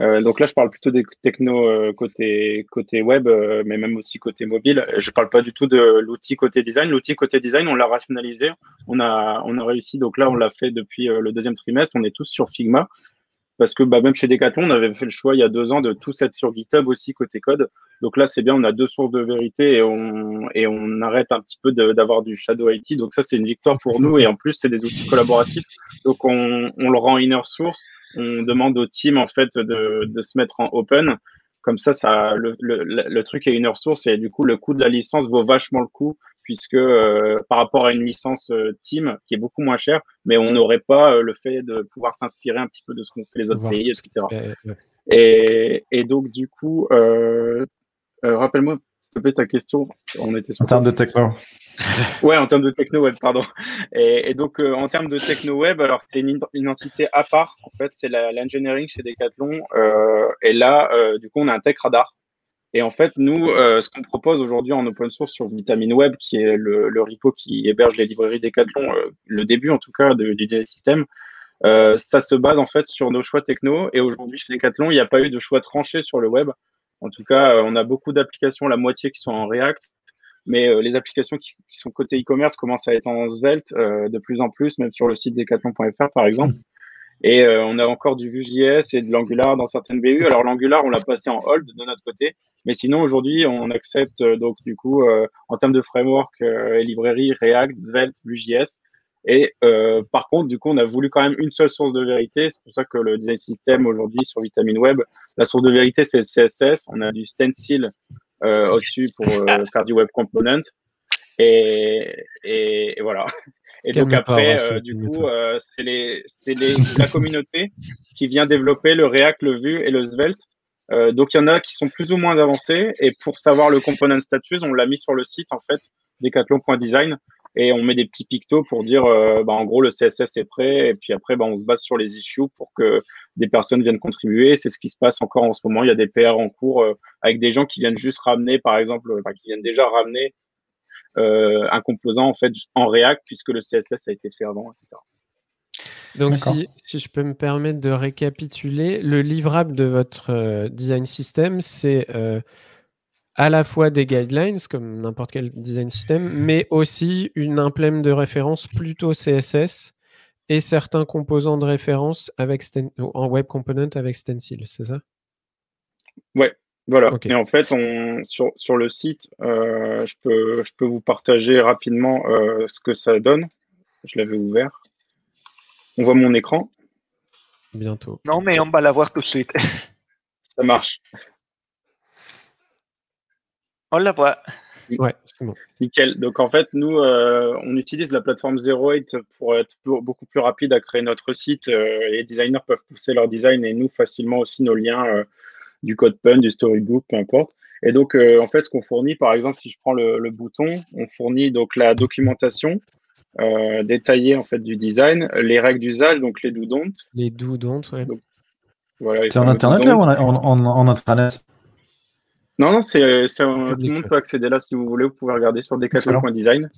euh, donc là, je parle plutôt des technos euh, côté, côté web, euh, mais même aussi côté mobile. Je parle pas du tout de l'outil côté design. L'outil côté design, on l'a rationalisé. On a, on a réussi. Donc là, on l'a fait depuis le deuxième trimestre. On est tous sur Figma parce que bah, même chez Decathlon, on avait fait le choix il y a deux ans de tous être sur GitHub aussi côté code. Donc là, c'est bien, on a deux sources de vérité et on, arrête un petit peu d'avoir du shadow IT. Donc ça, c'est une victoire pour nous et en plus, c'est des outils collaboratifs. Donc on, le rend inner source. On demande au team en fait de, se mettre en open. Comme ça, le, le, truc est inner source et du coup, le coût de la licence vaut vachement le coup puisque euh, par rapport à une licence euh, team qui est beaucoup moins chère, mais on n'aurait pas euh, le fait de pouvoir s'inspirer un petit peu de ce qu'ont fait les autres pays, etc. Et, et, donc du coup, rappelle-moi s'il te plaît ta question. On était en termes de techno. ouais, en termes de techno web, pardon. Et, et donc en termes de techno web, alors c'est une, une, entité à part. En fait, c'est l'engineering chez Decathlon. et là, du coup, on a un tech radar et en fait, nous, euh, ce qu'on propose aujourd'hui en open source sur Vitamine Web, qui est le, repo qui héberge les librairies Decathlon, euh, le début en tout cas du système, euh, ça se base en fait sur nos choix techno. Et aujourd'hui, chez Decathlon, il n'y a pas eu de choix tranché sur le web. En tout cas, euh, on a beaucoup d'applications, la moitié qui sont en React, mais les applications qui, qui sont côté e-commerce commencent à être en Svelte de plus en plus, même sur le site decathlon.fr par exemple. Et euh, on a encore du Vue.js et de l'Angular dans certaines BU. Alors l'Angular, on l'a passé en hold de notre côté, mais sinon aujourd'hui, on accepte euh, donc du coup euh, en termes de framework et librairie React, Svelte, Vue.js. Et par contre, du coup, on a voulu quand même une seule source de vérité. C'est pour ça que le design system aujourd'hui sur Vitamine Web, la source de vérité c'est le CSS. On a du stencil au-dessus pour faire du web component. Et, et, et voilà. Et donc après, euh, du coup, euh, c'est les, c'est les, la communauté qui vient développer le React, le Vue et le Svelte. Euh, donc il y en a qui sont plus ou moins avancés. Et pour savoir le component status, on l'a mis sur le site en fait, decathlon.design, et on met des petits pictos pour dire, euh, bah, en gros, le CSS est prêt. Et puis après, bah, on se base sur les issues pour que des personnes viennent contribuer. C'est ce qui se passe encore en ce moment. Il y a des PR en cours euh, avec des gens qui viennent juste ramener, par exemple, enfin, qui viennent déjà ramener euh, un composant en fait en React puisque le CSS a été fait avant, etc. Donc, si, si, je peux me permettre de récapituler, le livrable de votre euh, design system, c'est euh, à la fois des guidelines, comme n'importe quel design system, mais aussi une implème de référence plutôt CSS et certains composants de référence avec en web component avec Stencil, c'est ça? Ouais, voilà. Et en fait, on, sur, sur le site, euh, je, peux, je peux vous partager rapidement euh, ce que ça donne. Je l'avais ouvert. On voit mon écran. Bientôt. Non, mais on va la voir tout de suite. ça marche. On la voit. Ouais, c'est bon. Nickel. Donc en fait, nous, euh, on utilise la plateforme 08 pour être beaucoup plus rapide à créer notre site. les designers peuvent pousser leur design et nous facilement aussi nos liens du code pun, du storybook, peu importe. Et donc, euh, en fait, ce qu'on fournit, par exemple, si je prends le, bouton, on fournit donc la documentation euh, détaillée en fait du design, les règles d'usage, donc les do don't. Les do don't, ouais. voilà, c'est en internet là ou en, en, intranet? Non, non, c'est, tout le monde peut accéder là si vous voulez. Vous pouvez regarder sur decathlon.design.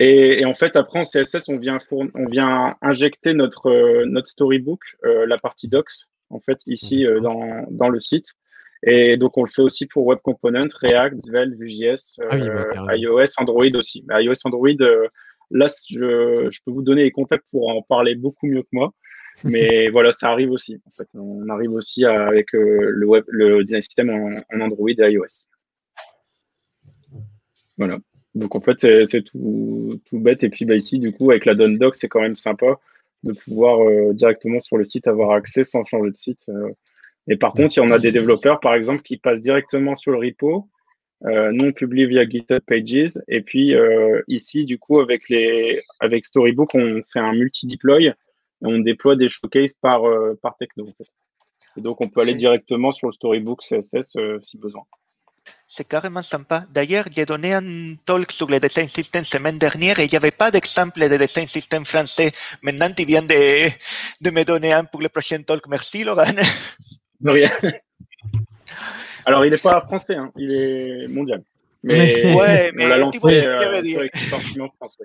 Et, et, en fait, après en CSS, on vient, on vient injecter notre, euh, notre storybook, la partie docs, en fait, ici dans, dans, le site. Et donc, on le fait aussi pour Web Component, React, Svelte, Vue.js, ah bah, iOS, Android aussi. Mais iOS, Android, là, je, je, peux vous donner les contacts pour en parler beaucoup mieux que moi. Mais voilà, ça arrive aussi. En fait, on arrive aussi avec le, web, le design system en, Android et iOS. Voilà. Donc en fait, c'est tout, tout, bête. Et puis bah, ici, du coup, avec la Doc, c'est quand même sympa de pouvoir euh, directement sur le site avoir accès sans changer de site. Euh. Et par contre, il y en a des développeurs, par exemple, qui passent directement sur le repo. Euh, nous, on publie via GitHub Pages. Et puis ici, du coup, avec, les, avec Storybook, on fait un multi-deploy et on déploie des showcases par, par techno. Et donc, on peut aller directement sur le Storybook CSS si besoin. C'est carrément sympa. D'ailleurs, j'ai donné un talk sur le design system semaine dernière et il n'y avait pas d'exemple de design system français. Maintenant, tu viens de, de me donner un pour le prochain talk. Merci, Laurent. De rien. Alors, il n'est pas français, hein. il est mondial. Mais, ouais, mais on l'a lancé euh, en France.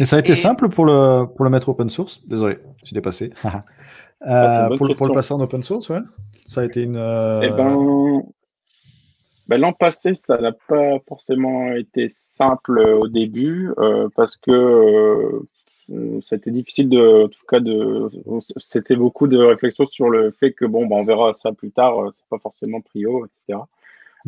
Et ça a été simple pour le, pour le mettre open source? Désolé, je suis dépassé. euh, pour, pour, le passer en open source, ouais ça a été une. Euh, eh ben, ben, l'an passé, ça n'a pas forcément été simple au début euh, parce que euh, c'était difficile de, en tout cas, de, c'était beaucoup de réflexions sur le fait que bon, ben, on verra ça plus tard, c'est pas forcément prio, etc.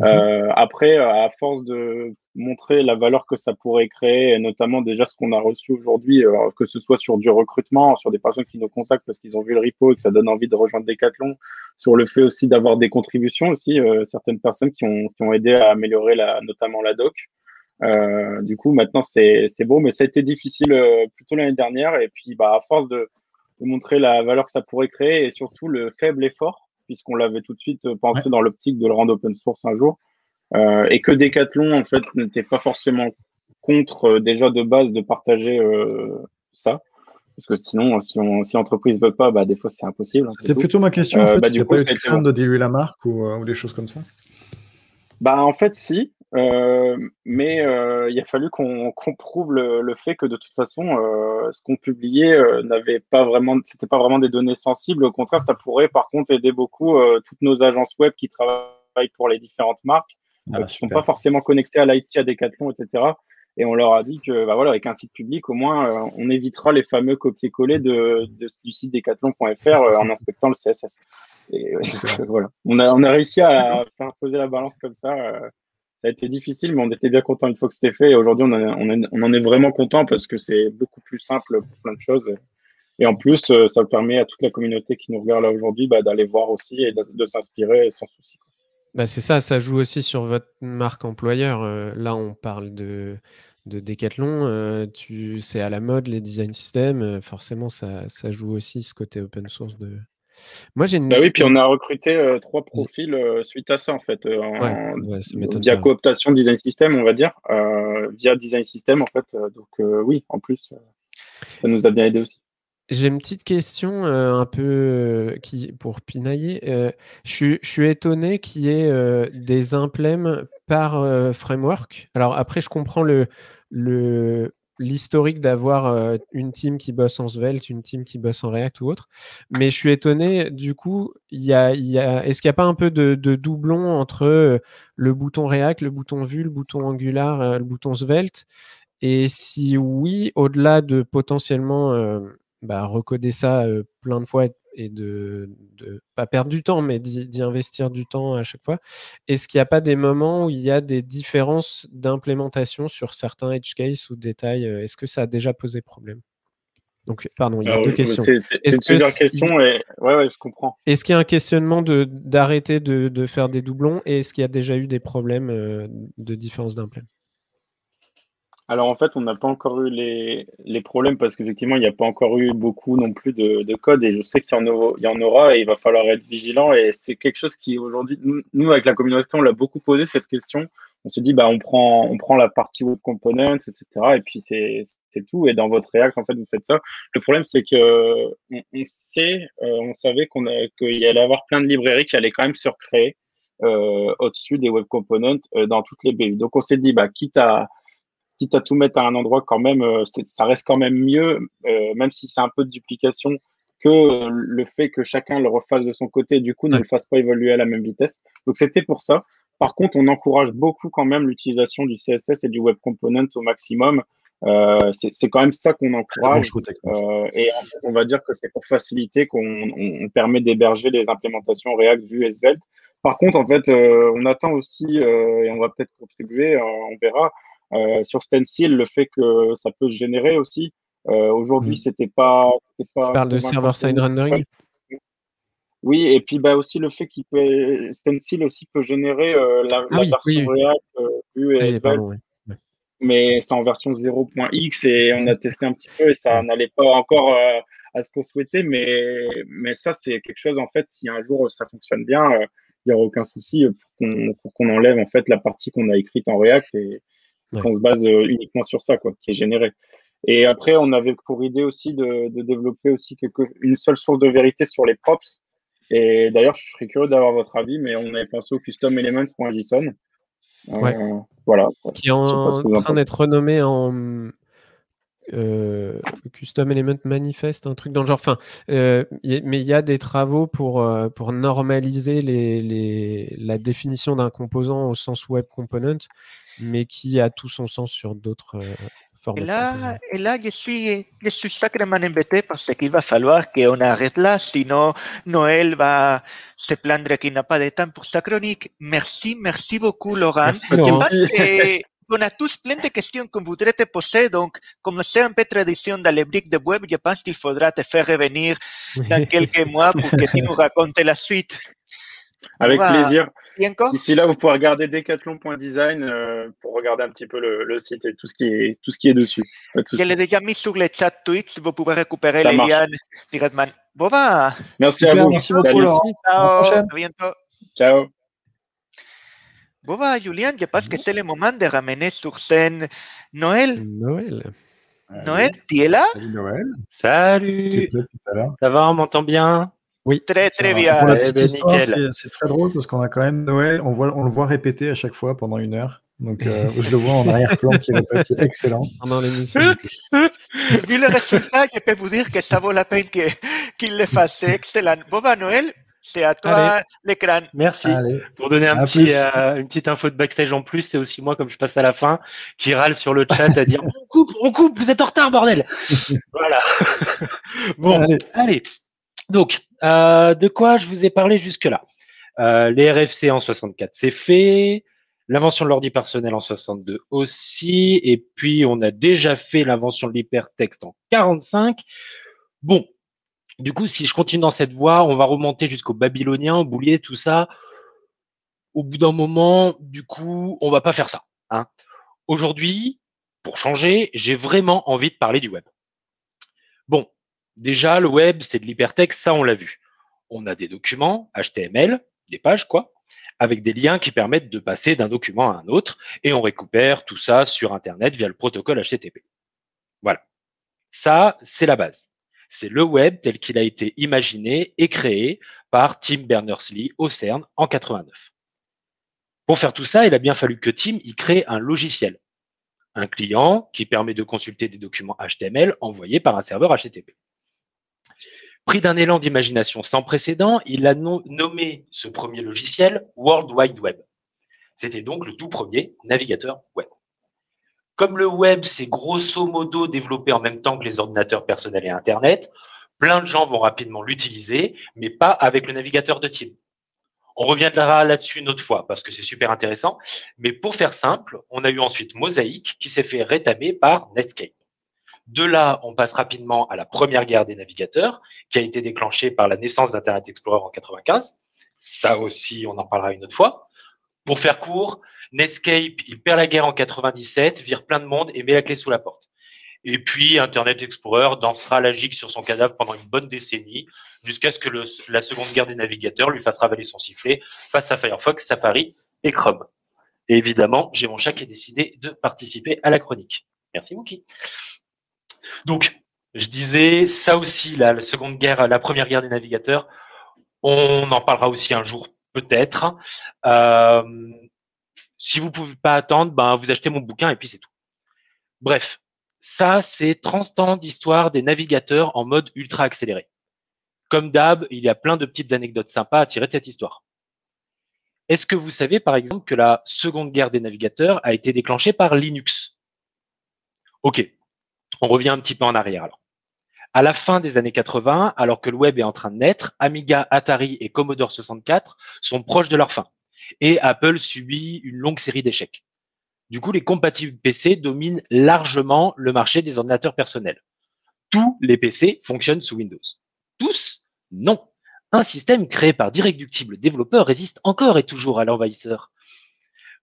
Euh, après, à force de montrer la valeur que ça pourrait créer, et notamment déjà ce qu'on a reçu aujourd'hui, euh, que ce soit sur du recrutement, sur des personnes qui nous contactent parce qu'ils ont vu le repo et que ça donne envie de rejoindre Decathlon, sur le fait aussi d'avoir des contributions aussi, euh, certaines personnes qui ont, qui ont aidé à améliorer la, notamment la doc. Euh, du coup, maintenant c'est beau, mais ça a été difficile plutôt l'année dernière. Et puis, bah, à force de montrer la valeur que ça pourrait créer et surtout le faible effort puisqu'on l'avait tout de suite euh, pensé dans l'optique de le rendre open source un jour. Euh, et que Decathlon, en fait, n'était pas forcément contre euh, déjà de base de partager ça. Parce que sinon, si, on, si l'entreprise ne veut pas, bah, des fois, c'est impossible. Hein, C'était plutôt ma question. En fait. bah, du coup, pas eu de diluer la marque ou, ou, des choses comme ça? Bah, En fait, si. Euh, mais euh, il a fallu qu'on prouve le, le, fait que de toute façon, euh, ce qu'on publiait n'avait pas vraiment, c'était pas vraiment des données sensibles. Au contraire, ça pourrait par contre aider beaucoup toutes nos agences web qui travaillent pour les différentes marques, ah, qui sont pas forcément connectées à l'IT, à Decathlon, etc. Et on leur a dit que, bah voilà, avec un site public, au moins, on évitera les fameux copier-coller de, de, du site decathlon.fr en inspectant le CSS. Et voilà, on a, on a réussi à faire poser la balance comme ça ça a été difficile, mais on était bien content une fois que c'était fait. Et aujourd'hui, on, en est vraiment content parce que c'est beaucoup plus simple pour plein de choses. Et en plus, euh, ça permet à toute la communauté qui nous regarde là aujourd'hui bah, d'aller voir aussi et de, s'inspirer sans souci. Bah c'est ça, ça joue aussi sur votre marque employeur. Euh, là, on parle de, de Decathlon. Euh, tu, c'est à la mode les design systems. forcément, ça, ça joue aussi ce côté open source de, moi, j'ai Bah oui, puis on a recruté euh, trois profils euh, suite à ça, en fait, euh, en... via cooptation design system, on va dire, via design system, en fait. donc oui, en plus, ça nous a bien aidé aussi. J'ai une petite question un peu qui, pour pinailler. je, suis étonné qu'il y ait des implèmes par framework. Alors après, je comprends le, le, l'historique d'avoir euh, une team qui bosse en Svelte, une team qui bosse en React ou autre. Mais je suis étonné, du coup, y a, y a, est-ce qu'il n'y a pas un peu de, doublon entre euh, le bouton React, le bouton Vue, le bouton Angular, euh, le bouton Svelte? Et si oui, au-delà de potentiellement bah, recoder ça plein de fois et de ne pas perdre du temps, mais d'y investir du temps à chaque fois. Est-ce qu'il n'y a pas des moments où il y a des différences d'implémentation sur certains edge cases ou détails Est-ce que ça a déjà posé problème? Donc, pardon, il y a deux questions. C'est une super question et ouais, ouais, je comprends. Est-ce qu'il y a un questionnement d'arrêter de, de, faire des doublons et est-ce qu'il y a déjà eu des problèmes de différence d'implémentation? Alors en fait, on n'a pas encore eu les, les problèmes parce qu'effectivement, il n'y a pas encore eu beaucoup non plus de, de code et je sais qu'il y, en aura et il va falloir être vigilant et c'est quelque chose qui aujourd'hui, nous, avec la communauté, on l'a beaucoup posé cette question. On s'est dit, bah, on prend, on prend la partie web components, etc. Et puis c'est tout. Et dans votre React, en fait, vous faites ça. Le problème, c'est que on, sait, euh, on savait qu'on qu'il y allait avoir plein de librairies qui allaient quand même se recréer euh, au-dessus des web components euh, dans toutes les BU. Donc on s'est dit, bah, quitte à quitte à tout mettre à un endroit quand même, euh, ça reste quand même mieux, euh, même si c'est un peu de duplication, que le fait que chacun le refasse de son côté, du coup, ne le fasse pas évoluer à la même vitesse. Donc, c'était pour ça. Par contre, on encourage beaucoup quand même l'utilisation du CSS et du Web Component au maximum. Euh, c'est quand même ça qu'on encourage. Euh, et on va dire que c'est pour faciliter qu'on on permet d'héberger les implémentations React, Vue et Svelte. Par contre, en fait, euh, on attend aussi, euh, et on va peut-être contribuer, euh, on verra, sur Stencil, le fait que ça peut se générer aussi. Aujourd'hui, mmh. c'était pas, pas. Tu parles de server-side rendering oui, et puis bah, aussi le fait qu'il peut Stencil aussi peut générer la, ah version React Vue et Svelte mais c'est en version 0.x et on a testé un petit peu et ça n'allait pas encore euh, à ce qu'on souhaitait. Mais, mais ça, c'est quelque chose, en fait, si un jour ça fonctionne bien, euh, il n'y aura aucun souci pour qu'on enlève en fait la partie qu'on a écrite en React et qu'on se base euh, uniquement sur ça, quoi, qui est généré. Et après, on avait pour idée aussi de, de développer aussi quelque, une seule source de vérité sur les props. Et d'ailleurs, je serais curieux d'avoir votre avis, mais on avait pensé au custom elements.json. Ouais. Voilà. Qui est en train d'être renommé en euh, Custom Element Manifest, un truc dans le genre. Enfin, euh, mais il y a des travaux pour, euh, pour normaliser les, les, la définition d'un composant au sens web component, mais qui a tout son sens sur d'autres Et là, et là je, suis, je suis sacrément embêté parce qu'il va falloir qu'on arrête là, sinon Noël va se plaindre qu'il n'a pas de temps pour sa chronique. Merci, merci beaucoup, Laurent. Merci, on a tous plein de questions qu'on voudrait te poser, donc comme c'est un peu tradition dans les briques de web, je pense qu'il faudra te faire revenir dans quelques mois pour que tu nous racontes la suite. Avec plaisir. Ici là, vous pouvez regarder decathlon.design euh, pour regarder un petit peu le, site et tout ce qui est, tout ce qui est dessus. Je l'ai déjà mis sur le chat Twitch, vous pouvez récupérer les liens directement. Bon bah. Merci à vous. Merci beaucoup, Laurent. Ciao. À, bientôt. Ciao. Bon bah, Julien, je pense que c'est le moment de ramener sur scène Noël. Noël. Noël, tu es là? Salut Noël. Salut. Ça va, on m'entend bien? Oui. Très, très bien. Eh ben, c'est très drôle parce qu'on a quand même Noël, on, voit, on le voit répéter à chaque fois pendant une heure. Donc, euh, je le vois en arrière-plan qui répète, c'est excellent. Pendant l'émission. Vu le résultat, je peux vous dire que ça vaut la peine qu'il le fasse. C'est excellent. Bon, bah, Noël, c'est à toi l'écran. Merci. Pour donner un petit, euh, une petite info de backstage en plus, c'est aussi moi, comme je passe à la fin, qui râle sur le chat à dire on coupe, on coupe, vous êtes en retard, bordel. voilà. bon, allez. Donc, euh, de quoi je vous ai parlé jusque-là? Euh, Les RFC en 64, c'est fait. L'invention de l'ordi personnel en 62 aussi. Et puis, on a déjà fait l'invention de l'hypertexte en 45. Bon, du coup, si je continue dans cette voie, on va remonter jusqu'au babylonien, au boulier, tout ça. Au bout d'un moment, du coup, on va pas faire ça. Hein. Aujourd'hui, pour changer, j'ai vraiment envie de parler du web. Bon, Déjà, le web, c'est de l'hypertexte, ça on l'a vu. On a des documents HTML, des pages quoi, avec des liens qui permettent de passer d'un document à un autre, et on récupère tout ça sur Internet via le protocole HTTP. Voilà. Ça, c'est la base. C'est le web tel qu'il a été imaginé et créé par Tim Berners-Lee au CERN en 89. Pour faire tout ça, il a bien fallu que Tim y crée un logiciel, un client qui permet de consulter des documents HTML envoyés par un serveur HTTP. Pris d'un élan d'imagination sans précédent, il a nommé ce premier logiciel World Wide Web. C'était donc le tout premier navigateur web. Comme le web s'est grosso modo développé en même temps que les ordinateurs personnels et Internet, plein de gens vont rapidement l'utiliser, mais pas avec le navigateur de Tim. On reviendra là-dessus une autre fois parce que c'est super intéressant. Mais pour faire simple, on a eu ensuite Mosaic qui s'est fait rétamer par Netscape. De là, on passe rapidement à la première guerre des navigateurs, qui a été déclenchée par la naissance d'Internet Explorer en 95. Ça aussi, on en parlera une autre fois. Pour faire court, Netscape, il perd la guerre en 97, vire plein de monde et met la clé sous la porte. Et puis, Internet Explorer dansera la gigue sur son cadavre pendant une bonne décennie, jusqu'à ce que la seconde guerre des navigateurs lui fasse ravaler son sifflet face à Firefox, Safari et Chrome. Et évidemment, j'ai mon chat qui a décidé de participer à la chronique. Merci, Mookie. Donc, je disais, ça aussi, la, seconde guerre, la première guerre des navigateurs, on en parlera aussi un jour, peut-être. Euh, si vous pouvez pas attendre, ben, vous achetez mon bouquin et puis c'est tout. Bref, ça, c'est 30 ans d'histoire des navigateurs en mode ultra accéléré. Comme d'hab, il y a plein de petites anecdotes sympas à tirer de cette histoire. Est-ce que vous savez, par exemple, que la seconde guerre des navigateurs a été déclenchée par Linux? Ok, on revient un petit peu en arrière alors. À la fin des années 80, alors que le web est en train de naître, Amiga, Atari et Commodore 64 sont proches de leur fin. Et Apple subit une longue série d'échecs. Du coup, les compatibles PC dominent largement le marché des ordinateurs personnels. Tous les PC fonctionnent sous Windows. Tous Non. Un système créé par d'irréductibles développeurs résiste encore et toujours à l'envahisseur.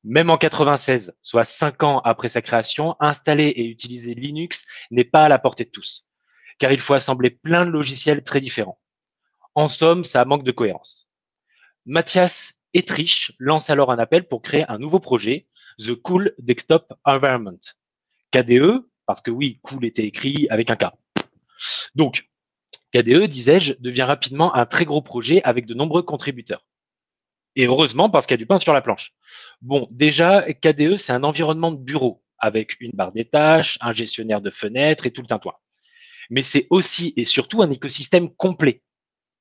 Même en 96, soit cinq ans après sa création, installer et utiliser Linux n'est pas à la portée de tous, car il faut assembler plein de logiciels très différents. En somme, ça manque de cohérence. Mathias Etrich lance alors un appel pour créer un nouveau projet, The Cool Desktop Environment. KDE, parce que oui, cool était écrit avec un K. Donc, KDE, disais-je, devient rapidement un très gros projet avec de nombreux contributeurs. Et heureusement, parce qu'il y a du pain sur la planche. Bon, déjà, KDE, c'est un environnement de bureau avec une barre des tâches, un gestionnaire de fenêtres et tout le tintouin. Mais c'est aussi et surtout un écosystème complet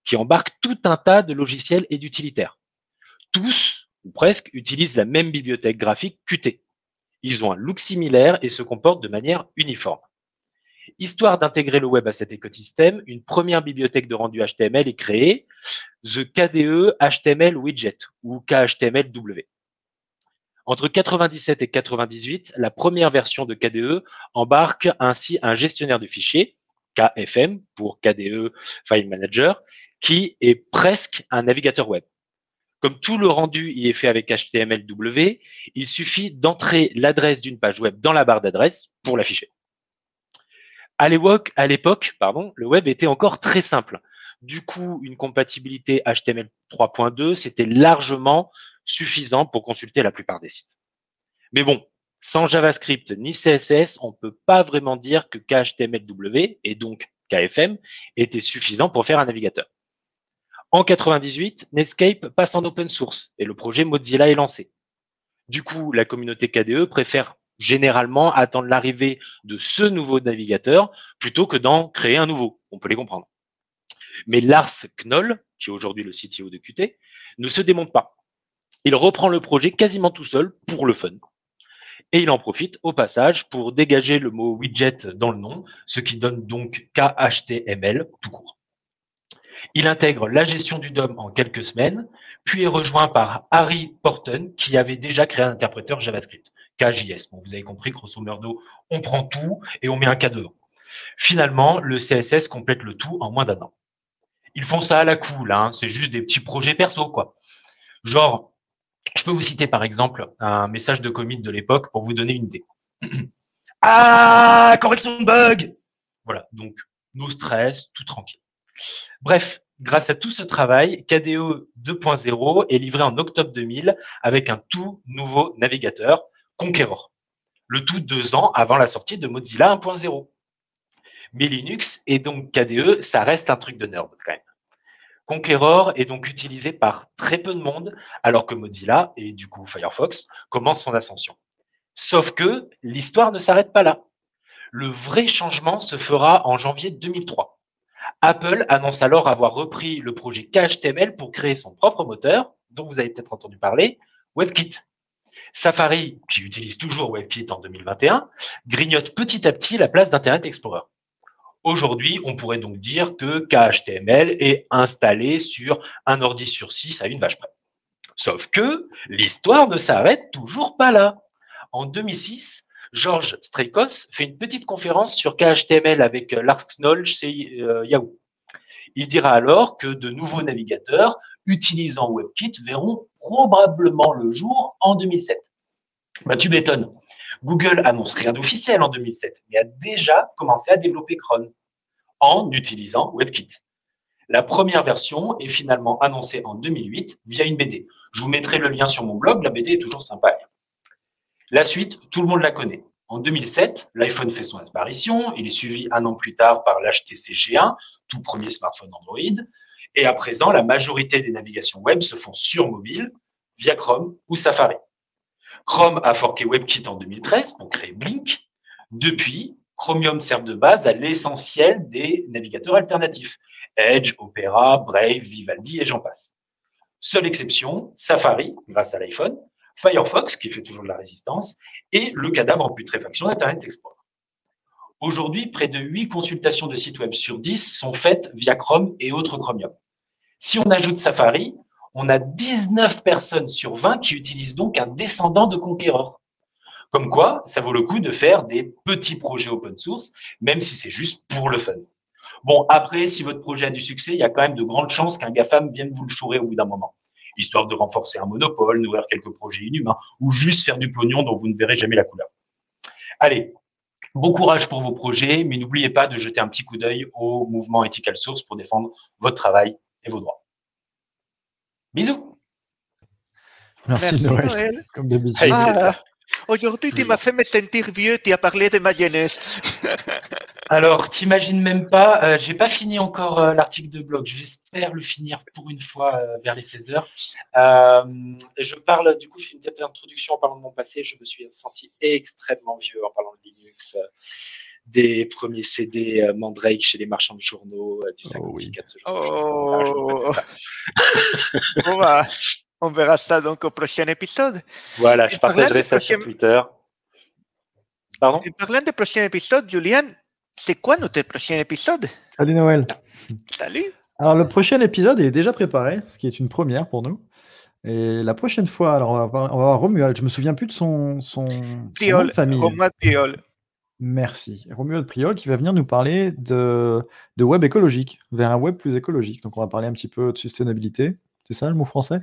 qui embarque tout un tas de logiciels et d'utilitaires. Tous, ou presque, utilisent la même bibliothèque graphique Qt. Ils ont un look similaire et se comportent de manière uniforme. Histoire d'intégrer le web à cet écosystème, une première bibliothèque de rendu HTML est créée, The KDE HTML Widget ou KHTMLW. Entre 97 et 98, la première version de KDE embarque ainsi un gestionnaire de fichiers, KFM pour KDE File Manager, qui est presque un navigateur web. Comme tout le rendu y est fait avec HTMLW, il suffit d'entrer l'adresse d'une page web dans la barre d'adresse pour l'afficher. À l'époque, pardon, le web était encore très simple. Du coup, une compatibilité HTML 3.2, c'était largement suffisant pour consulter la plupart des sites. Mais bon, sans JavaScript ni CSS, on ne peut pas vraiment dire que KHTMLW et donc KFM était suffisant pour faire un navigateur. En 98, Netscape passe en open source et le projet Mozilla est lancé. Du coup, la communauté KDE préfère généralement attendre l'arrivée de ce nouveau navigateur plutôt que d'en créer un nouveau. On peut les comprendre. Mais Lars Knoll, qui est aujourd'hui le CTO de Qt, ne se démonte pas. Il reprend le projet quasiment tout seul pour le fun. Et il en profite au passage pour dégager le mot widget dans le nom, ce qui donne donc KHTML tout court. Il intègre la gestion du DOM en quelques semaines, puis est rejoint par Harry Porton, qui avait déjà créé un interpréteur JavaScript. KJS. Bon, vous avez compris, grosso modo, on prend tout et on met un K devant. Finalement, le CSS complète le tout en moins d'un an. Ils font ça à la cool, hein, c'est juste des petits projets perso, quoi. Genre, je peux vous citer par exemple un message de commit de l'époque pour vous donner une idée. ah, correction de bug Voilà, donc no stress, tout tranquille. Bref, grâce à tout ce travail, KDE 2.0 est livré en octobre 2000 avec un tout nouveau navigateur, Conqueror. Le tout deux ans avant la sortie de Mozilla 1.0. Mais Linux et donc KDE, ça reste un truc de nerd quand même. Conqueror est donc utilisé par très peu de monde, alors que Mozilla et du coup Firefox commencent son ascension. Sauf que l'histoire ne s'arrête pas là. Le vrai changement se fera en janvier 2003. Apple annonce alors avoir repris le projet KHTML pour créer son propre moteur, dont vous avez peut-être entendu parler, WebKit. Safari, qui utilise toujours WebKit en 2021, grignote petit à petit la place d'Internet Explorer. Aujourd'hui, on pourrait donc dire que KHTML est installé sur un ordi sur six à une vache près. Sauf que l'histoire ne s'arrête toujours pas là. En 2006, Georges Streikos fait une petite conférence sur KHTML avec Lars Knoll chez euh, Yahoo. Il dira alors que de nouveaux navigateurs utilisant WebKit verront probablement le jour en 2007. Bah, tu m'étonnes. Google annonce rien d'officiel en 2007, mais a déjà commencé à développer Chrome en utilisant WebKit. La première version est finalement annoncée en 2008 via une BD. Je vous mettrai le lien sur mon blog, la BD est toujours sympa. La suite, tout le monde la connaît. En 2007, l'iPhone fait son apparition, il est suivi un an plus tard par l'HTC G1, tout premier smartphone Android, et à présent, la majorité des navigations web se font sur mobile, via Chrome ou Safari. Chrome a forqué WebKit en 2013 pour créer Blink. Depuis, Chromium sert de base à l'essentiel des navigateurs alternatifs. Edge, Opera, Brave, Vivaldi et j'en passe. Seule exception, Safari, grâce à l'iPhone, Firefox, qui fait toujours de la résistance, et le cadavre en putréfaction d'Internet Explorer. Aujourd'hui, près de 8 consultations de sites web sur 10 sont faites via Chrome et autres Chromium. Si on ajoute Safari, on a 19 personnes sur 20 qui utilisent donc un descendant de Conqueror. Comme quoi, ça vaut le coup de faire des petits projets open source, même si c'est juste pour le fun. Bon, après, si votre projet a du succès, il y a quand même de grandes chances qu'un GAFAM vienne vous le chourer au bout d'un moment, histoire de renforcer un monopole, nourrir quelques projets inhumains, ou juste faire du pognon dont vous ne verrez jamais la couleur. Allez, bon courage pour vos projets, mais n'oubliez pas de jeter un petit coup d'œil au mouvement Ethical Source pour défendre votre travail et vos droits. Bisous. Merci, Noël, Comme d'habitude. Ah, Aujourd'hui, tu m'as fait me sentir vieux, tu as parlé de ma jeunesse. Alors, t'imagines même pas, euh, j'ai pas fini encore euh, l'article de blog. J'espère le finir pour une fois euh, vers les 16 heures. je parle, du coup, je fais une petite introduction en parlant de mon passé. Je me suis senti extrêmement vieux en parlant de Linux, des premiers CD Mandrake chez les marchands de journaux, du 54, ce genre oh. de choses. bah, on verra ça donc au prochain épisode. Voilà, je partagerai ça sur Twitter. Pardon? En parlant du prochain épisode, Julian, c'est quoi notre prochain épisode? Salut Noël. Salut. Alors le prochain épisode est déjà préparé, ce qui est une première pour nous. Et la prochaine fois, alors on va, voir, on va Romuald. Je me souviens plus de son, son, Priol, famille. Romuald Priol. Merci. Romuald Priol qui va venir nous parler de, de web écologique, vers un web plus écologique. Donc on va parler un petit peu de sustainabilité. C'est ça le mot français?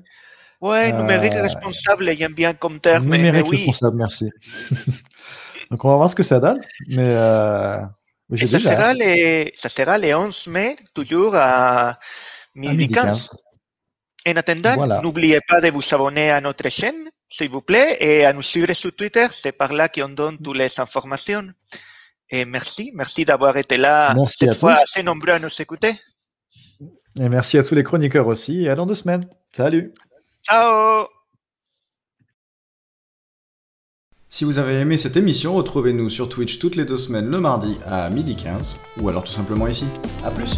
Ouais, numérique euh, responsable, j'aime bien comme terme. Numérique mais oui. responsable, merci. Donc on va voir ce que ça donne. Mais, euh, ça, sera les, ça sera le 11 mai, toujours à midi 15. En attendant, n'oubliez pas de vous abonner à notre chaîne, s'il vous plaît, et à nous suivre sur Twitter. C'est par là qu'on donne toutes les informations. Et merci, merci d'avoir été là merci cette fois assez nombreux à nous écouter. Et merci à tous les chroniqueurs aussi. Et à dans deux semaines. Salut. Ciao Si vous avez aimé cette émission, retrouvez-nous sur Twitch toutes les deux semaines le mardi à 12h15 ou alors tout simplement ici. A plus